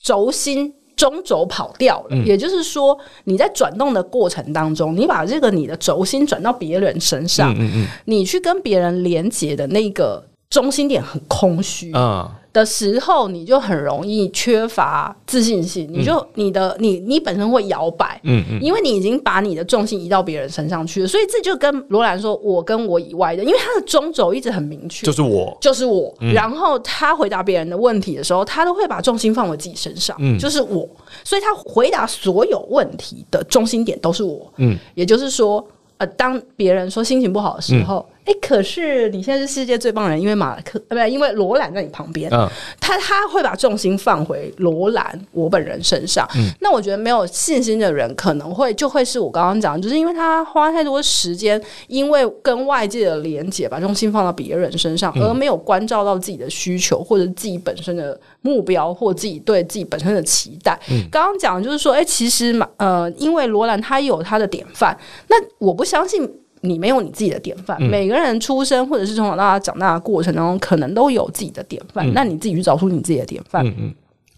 Speaker 2: 轴心中轴跑掉了，嗯、也就是说你在转动的过程当中，你把这个你的轴心转到别人身上，嗯嗯嗯，你去跟别人连接的那个中心点很空虚啊。的时候，你就很容易缺乏自信心，你就你的你你本身会摇摆，嗯嗯，因为你已经把你的重心移到别人身上去了，所以这就跟罗兰说，我跟我以外的，因为他的中轴一直很明确，
Speaker 1: 就是我，
Speaker 2: 就是我。然后他回答别人的问题的时候，他都会把重心放我自己身上，嗯，就是我，所以他回答所有问题的中心点都是我，嗯，也就是说，呃，当别人说心情不好的时候。哎，可是你现在是世界最棒的人，因为马克，呃，不，因为罗兰在你旁边，嗯，他他会把重心放回罗兰我本人身上。嗯，那我觉得没有信心的人，可能会就会是我刚刚讲，就是因为他花太多时间，因为跟外界的连接，把重心放到别人身上，而没有关照到自己的需求，或者自己本身的目标，或自己对自己本身的期待。嗯，刚刚讲就是说，哎，其实马，呃，因为罗兰他有他的典范，那我不相信。你没有你自己的典范，嗯、每个人出生或者是从小到大长大的过程当中，可能都有自己的典范。嗯、那你自己去找出你自己的典范，嗯嗯、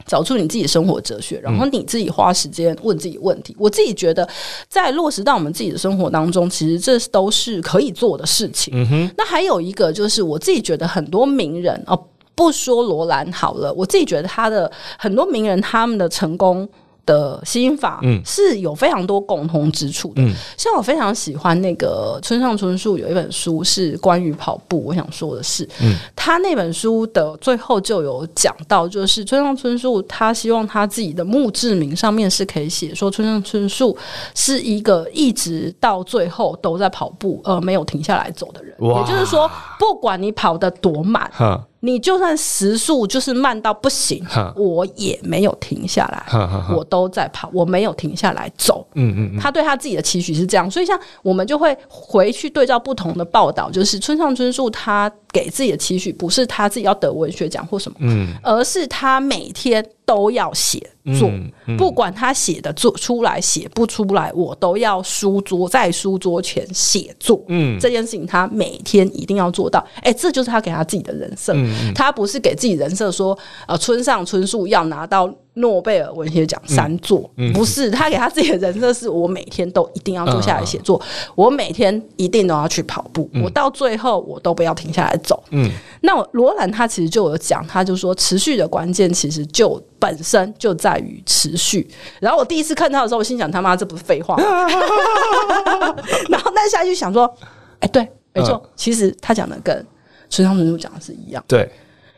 Speaker 2: 找出你自己的生活哲学，然后你自己花时间问自己问题。嗯、我自己觉得，在落实到我们自己的生活当中，其实这都是可以做的事情。那还有一个就是，我自己觉得很多名人哦，不说罗兰好了，我自己觉得他的很多名人他们的成功。的心法是有非常多共同之处的，嗯、像我非常喜欢那个村上春树有一本书是关于跑步，我想说的是，嗯、他那本书的最后就有讲到，就是村上春树他希望他自己的墓志铭上面是可以写说村上春树是一个一直到最后都在跑步而没有停下来走的人，也就是说，不管你跑得多慢。你就算时速就是慢到不行，我也没有停下来，我都在跑，我没有停下来走。嗯嗯嗯，他对他自己的期许是这样，所以像我们就会回去对照不同的报道，就是村上春树他给自己的期许不是他自己要得文学奖或什么，嗯，而是他每天。都要写作，嗯嗯、不管他写的做出来写不出来，我都要书桌在书桌前写作。嗯，这件事情他每天一定要做到。哎、欸，这就是他给他自己的人设。嗯、他不是给自己人设说，呃，村上春树要拿到诺贝尔文学奖三座，嗯嗯、不是他给他自己的人设是我每天都一定要坐下来写作，嗯、我每天一定都要去跑步，嗯、我到最后我都不要停下来走。嗯，那罗兰他其实就有讲，他就说持续的关键其实就本身就在于持续。然后我第一次看到的时候，我心想他妈这不是废话。然后但下就想说，哎、欸，对，没错，嗯、其实他讲的跟村上春树讲的是一样。
Speaker 1: 对。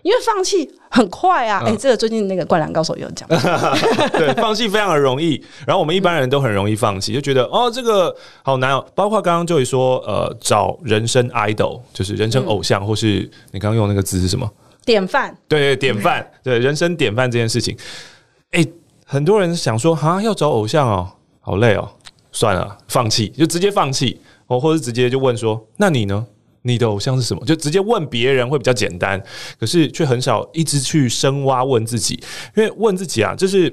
Speaker 2: 因为放弃很快啊！哎、欸，这个最近那个灌篮高手也有讲，
Speaker 1: 对，放弃非常的容易。然后我们一般人都很容易放弃，就觉得哦，这个好难哦。包括刚刚就会说，呃，找人生 idol，就是人生偶像，嗯、或是你刚刚用那个字是什么？
Speaker 2: 典范。
Speaker 1: 对对，典范。对，人生典范这件事情，哎、欸，很多人想说，啊，要找偶像哦，好累哦，算了，放弃，就直接放弃，哦，或者直接就问说，那你呢？你的偶像是什么？就直接问别人会比较简单，可是却很少一直去深挖问自己，因为问自己啊，就是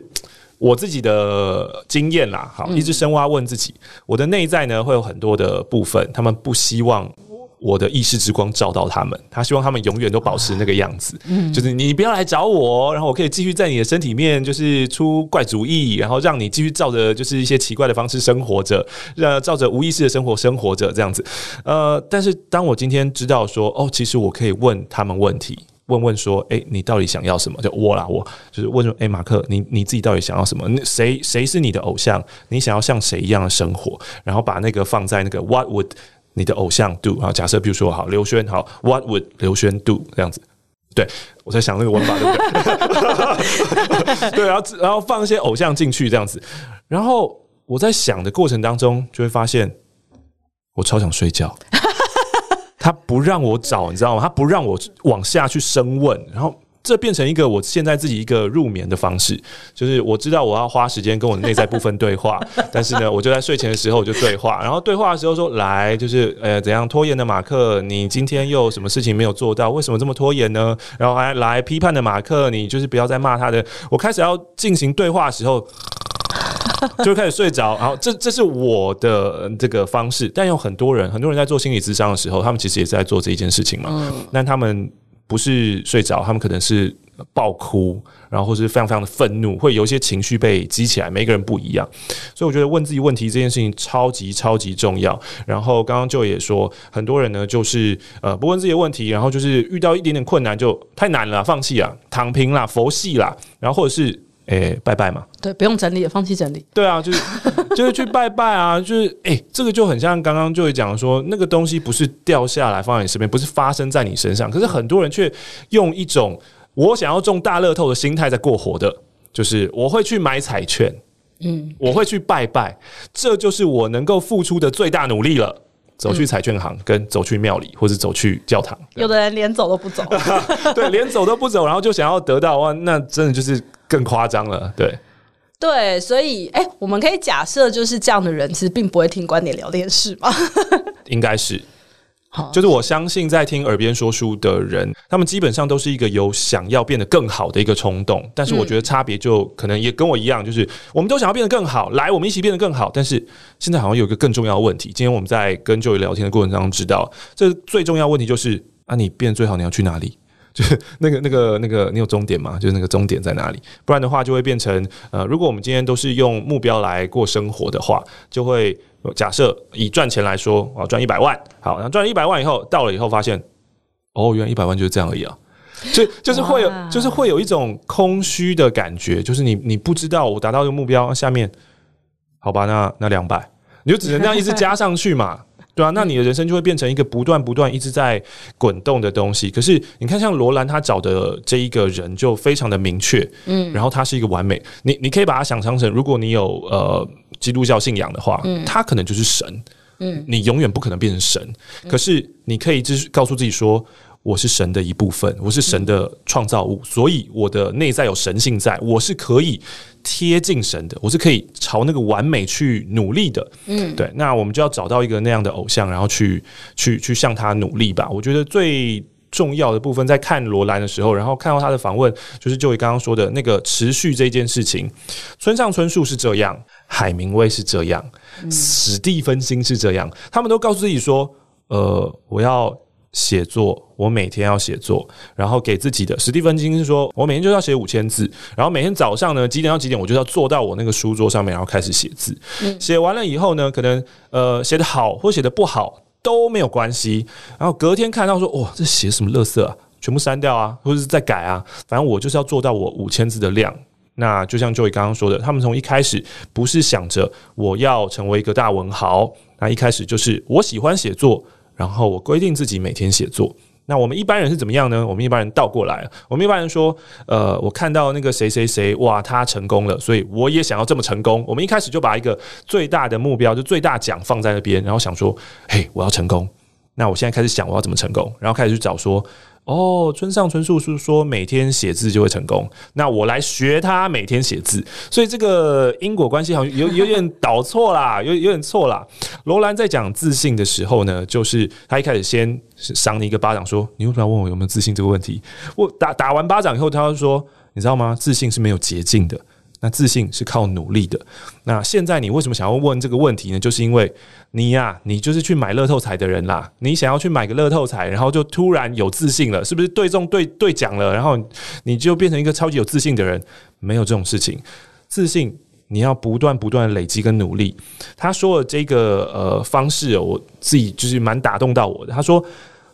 Speaker 1: 我自己的经验啦。好，一直深挖问自己，我的内在呢会有很多的部分，他们不希望。我的意识之光照到他们，他希望他们永远都保持那个样子，嗯，就是你不要来找我，然后我可以继续在你的身体面就是出怪主意，然后让你继续照着就是一些奇怪的方式生活着，让照着无意识的生活生活着这样子。呃，但是当我今天知道说，哦，其实我可以问他们问题，问问说，诶，你到底想要什么？就我啦，我就是问说，诶，马克，你你自己到底想要什么？谁谁是你的偶像？你想要像谁一样的生活？然后把那个放在那个 What would 你的偶像 do 啊？假设比如说好刘轩好，What would 刘轩 do 这样子？对，我在想那个 文法对不对？对，然后然后放一些偶像进去这样子，然后我在想的过程当中，就会发现我超想睡觉。他不让我找，你知道吗？他不让我往下去深问，然后。这变成一个我现在自己一个入眠的方式，就是我知道我要花时间跟我的内在部分对话，但是呢，我就在睡前的时候我就对话，然后对话的时候说：“来，就是呃，怎样拖延的马克，你今天又什么事情没有做到？为什么这么拖延呢？”然后还来批判的马克，你就是不要再骂他的。我开始要进行对话的时候，就开始睡着。然后这这是我的这个方式，但有很多人，很多人在做心理咨商的时候，他们其实也是在做这一件事情嘛。但他们。不是睡着，他们可能是爆哭，然后是非常非常的愤怒，会有一些情绪被激起来。每个人不一样，所以我觉得问自己问题这件事情超级超级重要。然后刚刚就也说，很多人呢就是呃不问自己的问题，然后就是遇到一点点困难就太难了，放弃了，躺平啦，佛系啦，然后或者是。诶、欸，拜拜嘛？
Speaker 2: 对，不用整理了，放弃整理。
Speaker 1: 对啊，就是 就是去拜拜啊，就是诶、欸，这个就很像刚刚就会讲说，那个东西不是掉下来放在你身边，不是发生在你身上，可是很多人却用一种我想要中大乐透的心态在过活的，就是我会去买彩券，嗯，我会去拜拜，这就是我能够付出的最大努力了。走去彩券行，跟走去庙里，或者走去教堂。
Speaker 2: 有的人连走都不走，
Speaker 1: 对，连走都不走，然后就想要得到哇，那真的就是更夸张了。对，
Speaker 2: 对，所以，哎、欸，我们可以假设，就是这样的人其实并不会听观点聊天室吗？
Speaker 1: 应该是。就是我相信，在听耳边说书的人，他们基本上都是一个有想要变得更好的一个冲动。但是我觉得差别就可能也跟我一样，就是我们都想要变得更好，来，我们一起变得更好。但是现在好像有一个更重要的问题。今天我们在跟 Joy 聊天的过程当中，知道这最重要的问题就是：啊，你变最好，你要去哪里？就是那个、那个、那个，你有终点吗？就是那个终点在哪里？不然的话，就会变成呃，如果我们今天都是用目标来过生活的话，就会。假设以赚钱来说，我要赚一百万，好，然后赚了一百万以后，到了以后发现，哦，原来一百万就是这样而已啊，就就是会有，就是会有一种空虚的感觉，就是你你不知道我达到这个目标，下面，好吧，那那两百，你就只能这样一直加上去嘛。对啊，那你的人生就会变成一个不断不断一直在滚动的东西。可是你看，像罗兰他找的这一个人就非常的明确，嗯，然后他是一个完美。你你可以把它想象成，如果你有呃基督教信仰的话，嗯，他可能就是神，嗯，你永远不可能变成神。可是你可以就是告诉自己说。我是神的一部分，我是神的创造物，所以我的内在有神性在，我是可以贴近神的，我是可以朝那个完美去努力的。嗯，对，那我们就要找到一个那样的偶像，然后去去去向他努力吧。我觉得最重要的部分，在看罗兰的时候，然后看到他的访问，就是就你刚刚说的那个持续这件事情。村上春树是这样，海明威是这样，史蒂芬金是这样，他们都告诉自己说：“呃，我要。”写作，我每天要写作，然后给自己的史蒂芬金是说，我每天就要写五千字，然后每天早上呢几点到几点，我就要坐到我那个书桌上面，然后开始写字。写完了以后呢，可能呃写得好或写得不好都没有关系，然后隔天看到说，哇，这写什么垃圾啊，全部删掉啊，或者是再改啊，反正我就是要做到我五千字的量。那就像 Joy 刚刚说的，他们从一开始不是想着我要成为一个大文豪，那一开始就是我喜欢写作，然后我规定自己每天写作。那我们一般人是怎么样呢？我们一般人倒过来，我们一般人说，呃，我看到那个谁谁谁，哇，他成功了，所以我也想要这么成功。我们一开始就把一个最大的目标，就最大奖放在那边，然后想说，嘿，我要成功。那我现在开始想我要怎么成功，然后开始去找说。哦，村上春树是说每天写字就会成功，那我来学他每天写字，所以这个因果关系好像有有点导错啦，有有点错啦。罗兰在讲自信的时候呢，就是他一开始先赏你一个巴掌，说你为什么要问我有没有自信这个问题？我打打完巴掌以后，他就说，你知道吗？自信是没有捷径的。那自信是靠努力的。那现在你为什么想要问这个问题呢？就是因为你呀、你就是去买乐透彩的人啦。你想要去买个乐透彩，然后就突然有自信了，是不是对中对对奖了？然后你就变成一个超级有自信的人？没有这种事情。自信你要不断不断累积跟努力。他说的这个呃方式，我自己就是蛮打动到我的。他说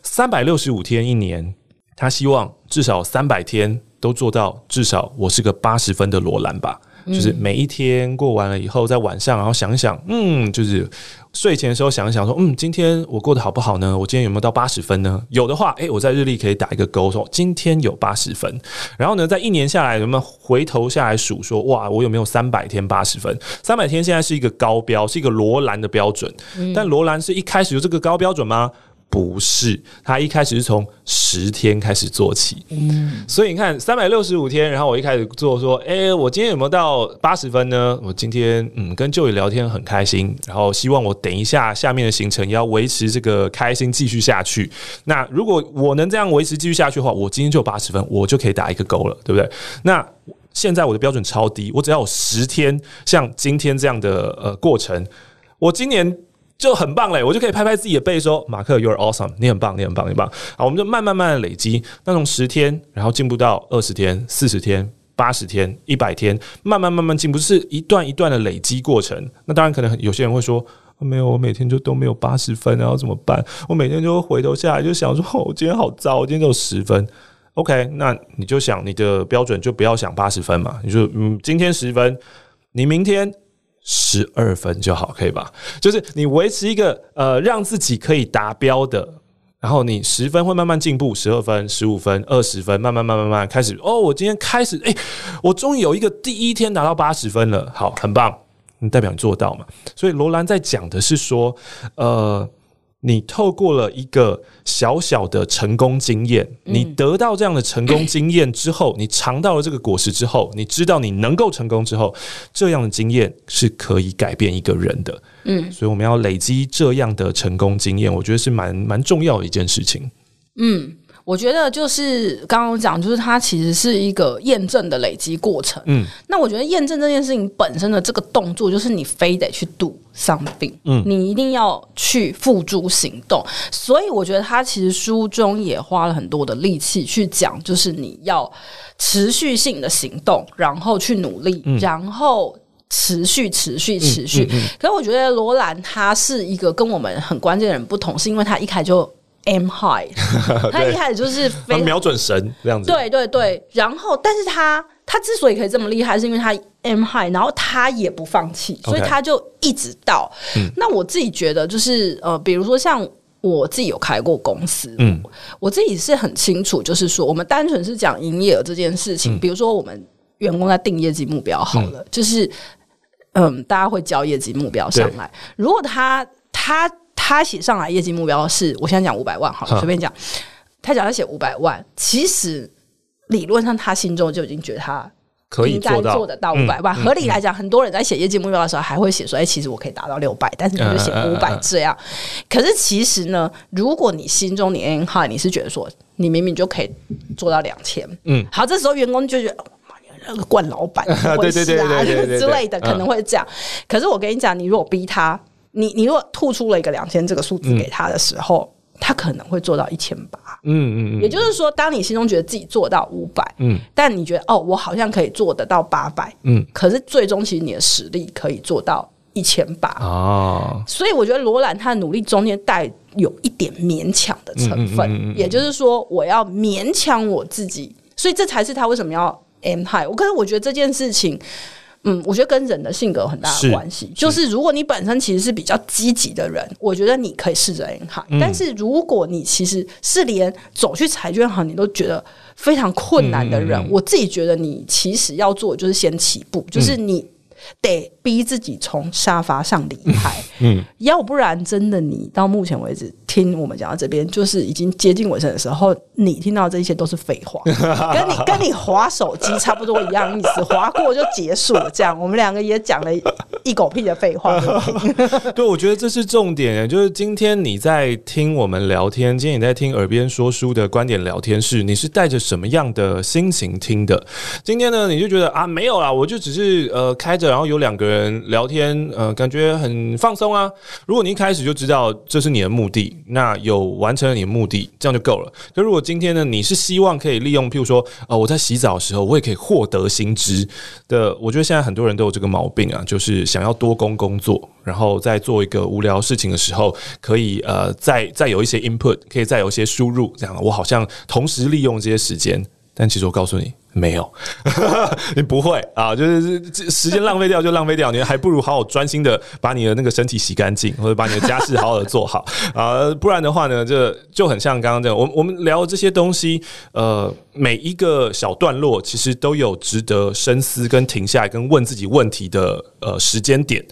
Speaker 1: 三百六十五天一年，他希望至少三百天。都做到，至少我是个八十分的罗兰吧。就是每一天过完了以后，在晚上，然后想一想，嗯，就是睡前的时候想一想，说，嗯，今天我过得好不好呢？我今天有没有到八十分呢？有的话，诶，我在日历可以打一个勾，说今天有八十分。然后呢，在一年下来，有没有回头下来数，说，哇，我有没有三百天八十分？三百天现在是一个高标，是一个罗兰的标准。但罗兰是一开始就这个高标准吗？不是，他一开始是从十天开始做起，嗯，所以你看三百六十五天，然后我一开始做说，哎、欸，我今天有没有到八十分呢？我今天嗯跟 Joy 聊天很开心，然后希望我等一下下面的行程也要维持这个开心继续下去。那如果我能这样维持继续下去的话，我今天就八十分，我就可以打一个勾了，对不对？那现在我的标准超低，我只要有十天像今天这样的呃过程，我今年。就很棒嘞，我就可以拍拍自己的背说：“马克，you're awesome，你很棒，你很棒，你很棒。”好，我们就慢慢慢的累积，那从十天，然后进步到二十天、四十天、八十天、一百天，慢慢慢慢进步，是一段一段的累积过程。那当然，可能有些人会说：“没有，我每天就都没有八十分，然后怎么办？我每天就会回头下来就想说：哦，我今天好糟，我今天只有十分。OK，那你就想你的标准就不要想八十分嘛，你就嗯，今天十分，你明天。”十二分就好，可以吧？就是你维持一个呃，让自己可以达标的，然后你十分会慢慢进步，十二分、十五分、二十分，慢慢慢慢慢慢开始。哦，我今天开始，哎，我终于有一个第一天达到八十分了，好，很棒，你代表你做到嘛？所以罗兰在讲的是说，呃。你透过了一个小小的成功经验，你得到这样的成功经验之后，你尝到了这个果实之后，你知道你能够成功之后，这样的经验是可以改变一个人的。嗯，所以我们要累积这样的成功经验，我觉得是蛮蛮重要的一件事情。嗯。
Speaker 2: 我觉得就是刚刚讲，就是它其实是一个验证的累积过程。嗯，那我觉得验证这件事情本身的这个动作，就是你非得去 do something，嗯，你一定要去付诸行动。所以我觉得他其实书中也花了很多的力气去讲，就是你要持续性的行动，然后去努力，嗯、然后持续、持续、持续。嗯嗯嗯、可是我觉得罗兰他是一个跟我们很关键的人不同，是因为他一开就。Aim high，他一开始就是非
Speaker 1: 瞄准神这样子。
Speaker 2: 对对对，然后，但是他他之所以可以这么厉害，是因为他 aim high，然后他也不放弃，所以他就一直到。那我自己觉得，就是呃，比如说像我自己有开过公司，嗯，我自己是很清楚，就是说，我们单纯是讲营业额这件事情，嗯、比如说我们员工在定业绩目标好了，嗯、就是嗯，大家会交业绩目标上来，如果他他。他写上来业绩目标是，我现在讲五百万，好了，随便讲。他讲他写五百万，其实理论上他心中就已经觉得他可以做得到五百万。合理来讲，很多人在写业绩目标的时候，还会写说：“哎，其实我可以达到六百。”但是你就写五百这样。可是其实呢，如果你心中你 aim high，你是觉得说你明明就可以做到两千，嗯，好，这时候员工就觉得那个惯老板会是啊之类的，可能会这样。可是我跟你讲，你如果逼他。你你如果吐出了一个两千这个数字给他的时候，嗯、他可能会做到一千八。
Speaker 1: 嗯嗯嗯。
Speaker 2: 也就是说，当你心中觉得自己做到五百，嗯，但你觉得哦，我好像可以做得到八百，嗯，可是最终其实你的实力可以做到一千八啊。所以我觉得罗兰他的努力中间带有一点勉强的成分，也就是说，我要勉强我自己，所以这才是他为什么要 aim high。我可是我觉得这件事情。嗯，我觉得跟人的性格有很大的关系。就是如果你本身其实是比较积极的人，我觉得你可以试着银行。但是如果你其实是连走去财券行你都觉得非常困难的人，我自己觉得你其实要做就是先起步，就是你。得逼自己从沙发上离开，嗯，要不然真的你到目前为止听我们讲到这边，就是已经接近尾声的时候，你听到这一些都是废话，跟你跟你划手机差不多一样意思，划过就结束了。这样，我们两个也讲了一狗屁的废话。
Speaker 1: 对，我觉得这是重点，就是今天你在听我们聊天，今天你在听耳边说书的观点聊天室，你是带着什么样的心情听的？今天呢，你就觉得啊，没有啦，我就只是呃开着。然后有两个人聊天，呃，感觉很放松啊。如果你一开始就知道这是你的目的，那有完成了你的目的，这样就够了。可如果今天呢，你是希望可以利用，譬如说，呃，我在洗澡的时候，我也可以获得新知的。我觉得现在很多人都有这个毛病啊，就是想要多工工作，然后在做一个无聊事情的时候，可以呃，再再有一些 input，可以再有一些输入，这样我好像同时利用这些时间。但其实我告诉你，没有，你不会啊，就是时间浪费掉就浪费掉，你还不如好好专心的把你的那个身体洗干净，或者把你的家事好好的做好。啊，不然的话呢，这就很像刚刚这样，我我们聊这些东西，呃，每一个小段落其实都有值得深思跟停下来跟问自己问题的呃时间点，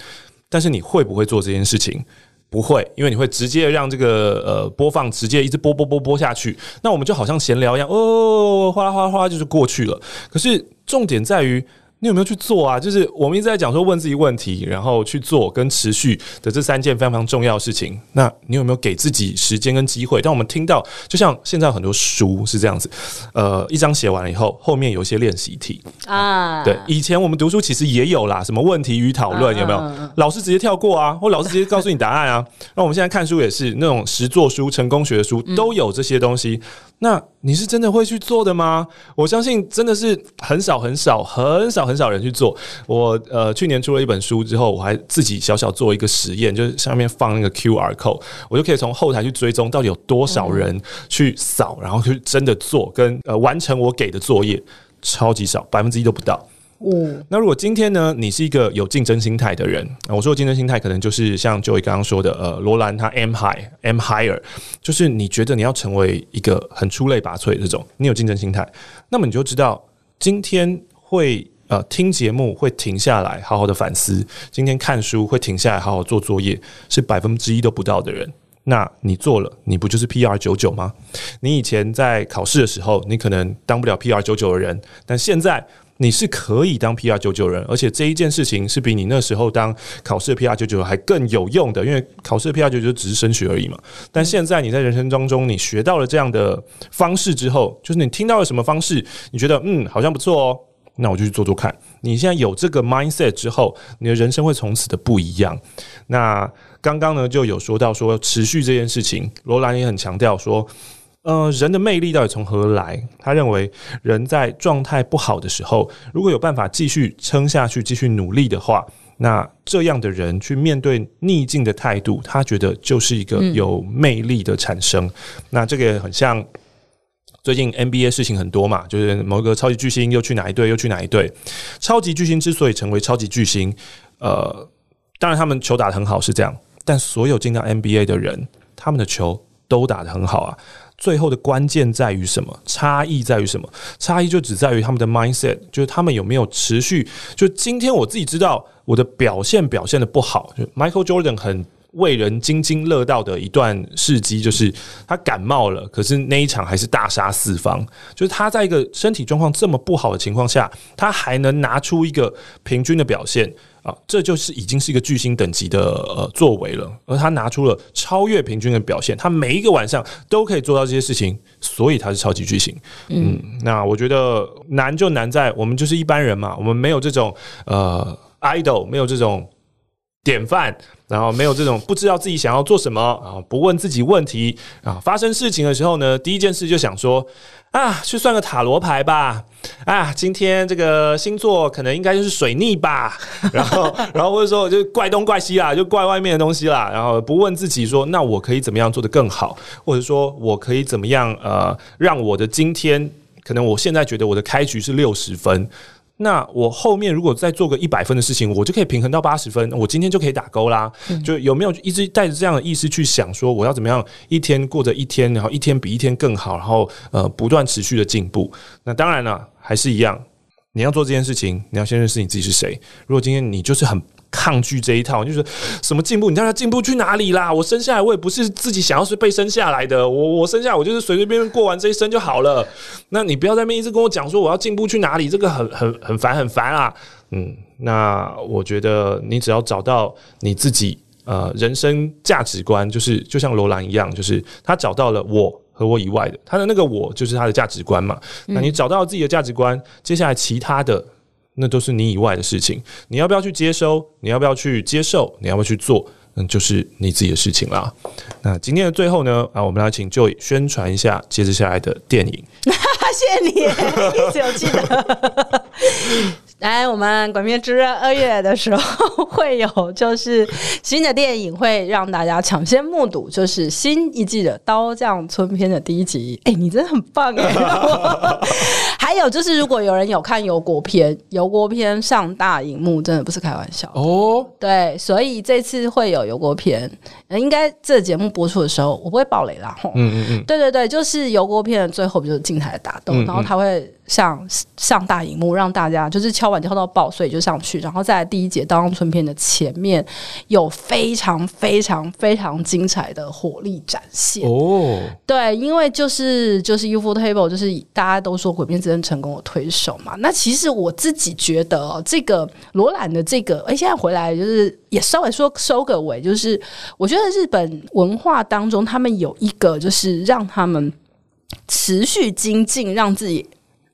Speaker 1: 但是你会不会做这件事情？不会，因为你会直接让这个呃播放直接一直播播播播下去，那我们就好像闲聊一样，哦，哗啦哗啦哗啦就是过去了。可是重点在于。你有没有去做啊？就是我们一直在讲说问自己问题，然后去做跟持续的这三件非常非常重要的事情。那你有没有给自己时间跟机会？当我们听到，就像现在很多书是这样子，呃，一章写完了以后，后面有一些练习题啊。对，以前我们读书其实也有啦，什么问题与讨论有没有？老师直接跳过啊，或老师直接告诉你答案啊。那我们现在看书也是那种实作书、成功学的书都有这些东西。那你是真的会去做的吗？我相信真的是很少很少很少很少人去做。我呃去年出了一本书之后，我还自己小小做一个实验，就是上面放那个 QR code，我就可以从后台去追踪到底有多少人去扫，然后去真的做跟呃完成我给的作业，超级少，百分之一都不到。嗯，那如果今天呢，你是一个有竞争心态的人，我说竞争心态可能就是像 Joey 刚刚说的，呃，罗兰他 am high，am higher，就是你觉得你要成为一个很出类拔萃的这种，你有竞争心态，那么你就知道今天会呃听节目会停下来好好的反思，今天看书会停下来好好做作业，是百分之一都不到的人，那你做了，你不就是 PR 九九吗？你以前在考试的时候，你可能当不了 PR 九九的人，但现在。你是可以当 PR 九九人，而且这一件事情是比你那时候当考试 PR 九九还更有用的，因为考试 PR 九九只是升学而已嘛。但现在你在人生当中，你学到了这样的方式之后，就是你听到了什么方式，你觉得嗯好像不错哦，那我就去做做看。你现在有这个 mindset 之后，你的人生会从此的不一样。那刚刚呢就有说到说持续这件事情，罗兰也很强调说。呃，人的魅力到底从何来？他认为，人在状态不好的时候，如果有办法继续撑下去、继续努力的话，那这样的人去面对逆境的态度，他觉得就是一个有魅力的产生。嗯、那这个很像最近 NBA 事情很多嘛，就是某个超级巨星又去哪一队，又去哪一队。超级巨星之所以成为超级巨星，呃，当然他们球打得很好是这样，但所有进到 NBA 的人，他们的球都打得很好啊。最后的关键在于什么？差异在于什么？差异就只在于他们的 mindset，就是他们有没有持续。就今天我自己知道我的表现表现的不好，就 Michael Jordan 很为人津津乐道的一段事迹，就是他感冒了，可是那一场还是大杀四方。就是他在一个身体状况这么不好的情况下，他还能拿出一个平均的表现。啊，这就是已经是一个巨星等级的呃作为了，而他拿出了超越平均的表现，他每一个晚上都可以做到这些事情，所以他是超级巨星。嗯，那我觉得难就难在我们就是一般人嘛，我们没有这种呃 idol，没有这种典范。然后没有这种不知道自己想要做什么啊，不问自己问题啊，发生事情的时候呢，第一件事就想说啊，去算个塔罗牌吧。啊，今天这个星座可能应该就是水逆吧。然后，然后或者说就怪东怪西啦，就怪外面的东西啦。然后不问自己说，那我可以怎么样做得更好，或者说我可以怎么样呃，让我的今天可能我现在觉得我的开局是六十分。那我后面如果再做个一百分的事情，我就可以平衡到八十分，我今天就可以打勾啦。嗯、就有没有一直带着这样的意思去想，说我要怎么样一天过着一天，然后一天比一天更好，然后呃不断持续的进步。那当然了，还是一样，你要做这件事情，你要先认识你自己是谁。如果今天你就是很。抗拒这一套，就是什么进步？你让他进步去哪里啦？我生下来，我也不是自己想要是被生下来的。我我生下来，我就是随随便便过完这一生就好了。那你不要在那边一直跟我讲说我要进步去哪里，这个很很很烦很烦啊。嗯，那我觉得你只要找到你自己呃人生价值观，就是就像罗兰一样，就是他找到了我和我以外的他的那个我，就是他的价值观嘛。那你找到自己的价值观，接下来其他的。那都是你以外的事情，你要不要去接收？你要不要去接受？你要不要去做？嗯，就是你自己的事情啦。那今天的最后呢，啊，我们来请就宣传一下接着下来的电影。
Speaker 2: 谢谢你，一直有记得。来，我们《鬼灭之刃》二月的时候会有，就是新的电影会让大家抢先目睹，就是新一季的《刀匠村篇》的第一集。哎，你真的很棒哎！还有就是，如果有人有看油锅片，油锅片上大荧幕，真的不是开玩笑哦。对，所以这次会有油锅片，应该这个节目播出的时候，我不会爆雷啦。嗯嗯嗯，对对对，就是油锅片的最后不就是精彩的打斗，嗯嗯然后他会。上上大荧幕，让大家就是敲碗敲到爆，所以就上去。然后在第一节《刀郎村片》的前面有非常非常非常精彩的火力展现哦。对，因为就是就是 ufotable，就是大家都说《鬼灭之刃》成功的推手嘛。那其实我自己觉得，哦，这个罗兰的这个，哎，现在回来就是也稍微说收个尾，就是我觉得日本文化当中，他们有一个就是让他们持续精进，让自己。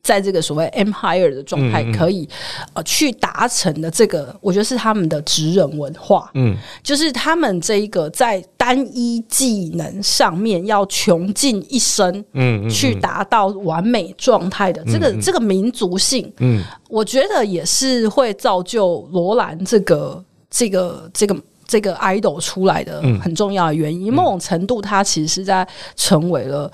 Speaker 2: 在这个所谓 empire 的状态，可以呃去达成的这个，我觉得是他们的职人文化。嗯，就是他们这一个在单一技能上面要穷尽一生，嗯，去达到完美状态的这个这个民族性，嗯，我觉得也是会造就罗兰这个这个这个这个 idol 出来的很重要的原因。某种程度，他其实是在成为了。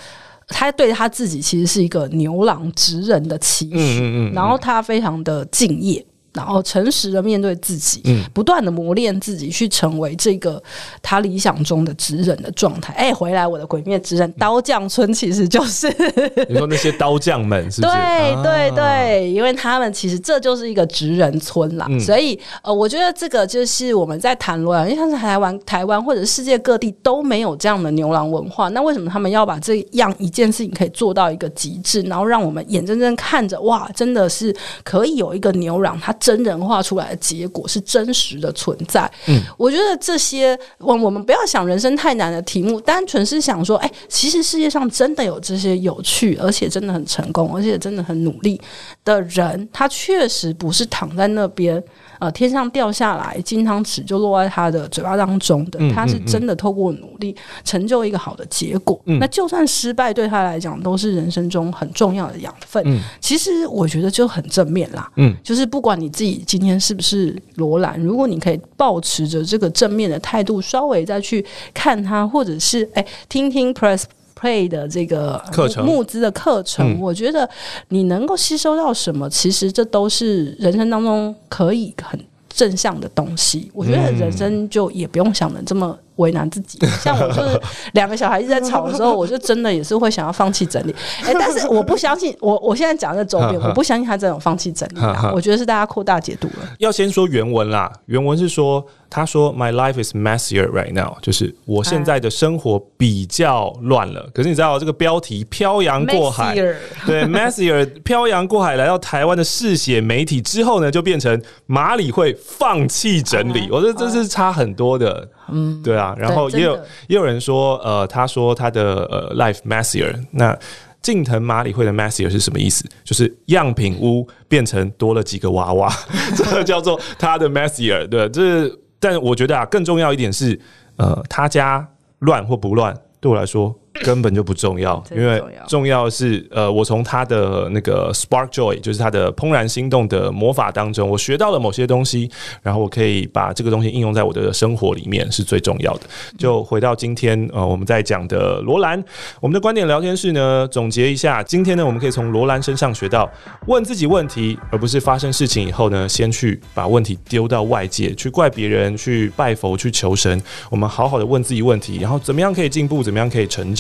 Speaker 2: 他对他自己其实是一个牛郎织人的期许，嗯嗯嗯，然后他非常的敬业。然后诚实的面对自己，嗯，不断的磨练自己，去成为这个他理想中的职人的状态。哎，回来我的鬼灭之刃刀匠村其实就是
Speaker 1: 你说那些刀匠们是不是？
Speaker 2: 对对对，因为他们其实这就是一个职人村啦。所以呃，我觉得这个就是我们在谈论，因为像是台湾、台湾或者世界各地都没有这样的牛郎文化，那为什么他们要把这样一件事情可以做到一个极致，然后让我们眼睁睁看着哇，真的是可以有一个牛郎他。真人化出来的结果是真实的存在。嗯，我觉得这些我我们不要想人生太难的题目，单纯是想说，哎，其实世界上真的有这些有趣，而且真的很成功，而且真的很努力的人，他确实不是躺在那边。呃，天上掉下来金汤匙就落在他的嘴巴当中的，他是真的透过努力成就一个好的结果。嗯、那就算失败对他来讲都是人生中很重要的养分。嗯、其实我觉得就很正面啦。嗯，就是不管你自己今天是不是罗兰，如果你可以保持着这个正面的态度，稍微再去看他，或者是哎听听 Press。配的这个课程，募资的课程，我觉得你能够吸收到什么，其实这都是人生当中可以很正向的东西。我觉得人生就也不用想的这么。为难自己，像我就是两个小孩一直在吵的时候，我就真的也是会想要放弃整理。哎，但是 我不相信，我我现在讲的周边，我不相信他这种放弃整理啊。我觉得是大家扩大解读了。
Speaker 1: 要先说原文啦，原文是说，他说 My life is messier right now，就是我现在的生活比较乱了。可是你知道这个标题漂洋过海，对 messier 漂洋过海来到台湾的嗜血媒体之后呢，就变成马里会放弃整理。我觉得这是差很多的。嗯，对啊，然后也有也有人说，呃，他说他的呃 life messier，那近藤麻里会的 messier 是什么意思？就是样品屋变成多了几个娃娃，这个叫做他的 messier。对，这是但我觉得啊，更重要一点是，呃，他家乱或不乱，对我来说。根本就不重要，因为重要是，呃，我从他的那个 Spark Joy，就是他的怦然心动的魔法当中，我学到了某些东西，然后我可以把这个东西应用在我的生活里面，是最重要的。就回到今天，呃，我们在讲的罗兰，我们的观点聊天室呢，总结一下，今天呢，我们可以从罗兰身上学到，问自己问题，而不是发生事情以后呢，先去把问题丢到外界，去怪别人，去拜佛，去求神。我们好好的问自己问题，然后怎么样可以进步，怎么样可以成长。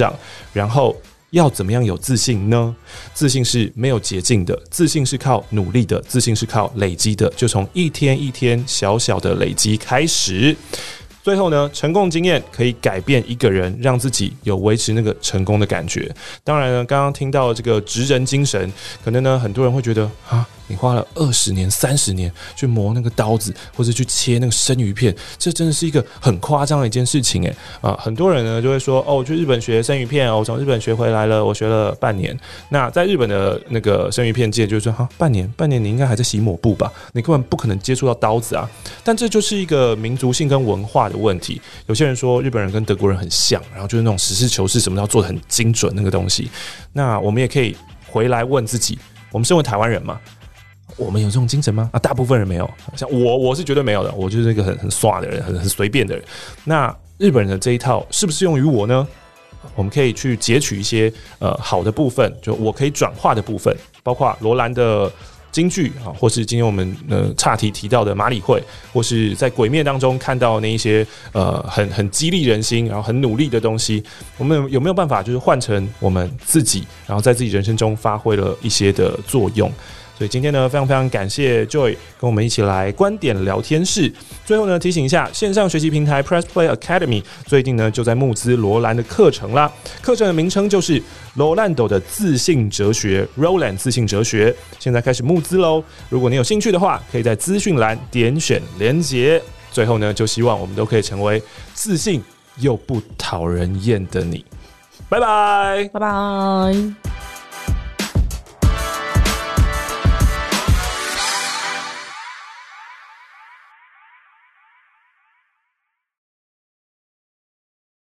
Speaker 1: 然后要怎么样有自信呢？自信是没有捷径的，自信是靠努力的，自信是靠累积的。就从一天一天小小的累积开始。最后呢，成功经验可以改变一个人，让自己有维持那个成功的感觉。当然呢，刚刚听到这个职人精神，可能呢很多人会觉得啊。你花了二十年、三十年去磨那个刀子，或者去切那个生鱼片，这真的是一个很夸张的一件事情诶啊！很多人呢就会说：“哦，我去日本学生鱼片哦，我从日本学回来了，我学了半年。”那在日本的那个生鱼片界，就是说：“哈，半年，半年你应该还在洗抹布吧？你根本不可能接触到刀子啊！”但这就是一个民族性跟文化的问题。有些人说日本人跟德国人很像，然后就是那种实事求是，什么都要做得很精准那个东西。那我们也可以回来问自己：我们身为台湾人嘛？我们有这种精神吗？啊，大部分人没有。像我，我是绝对没有的。我就是一个很很耍的人，很很随便的人。那日本人的这一套适不适用于我呢？我们可以去截取一些呃好的部分，就我可以转化的部分，包括罗兰的京剧啊，或是今天我们呃岔题提到的马里会，或是在鬼灭当中看到那一些呃很很激励人心，然后很努力的东西。我们有没有办法就是换成我们自己，然后在自己人生中发挥了一些的作用？所以今天呢，非常非常感谢 Joy 跟我们一起来观点聊天室。最后呢，提醒一下，线上学习平台 Press Play Academy 最近呢就在募资罗兰的课程啦。课程的名称就是罗兰朵的自信哲学，Roland 自信哲学。现在开始募资喽！如果你有兴趣的话，可以在资讯栏点选连结。最后呢，就希望我们都可以成为自信又不讨人厌的你。拜拜，
Speaker 2: 拜拜。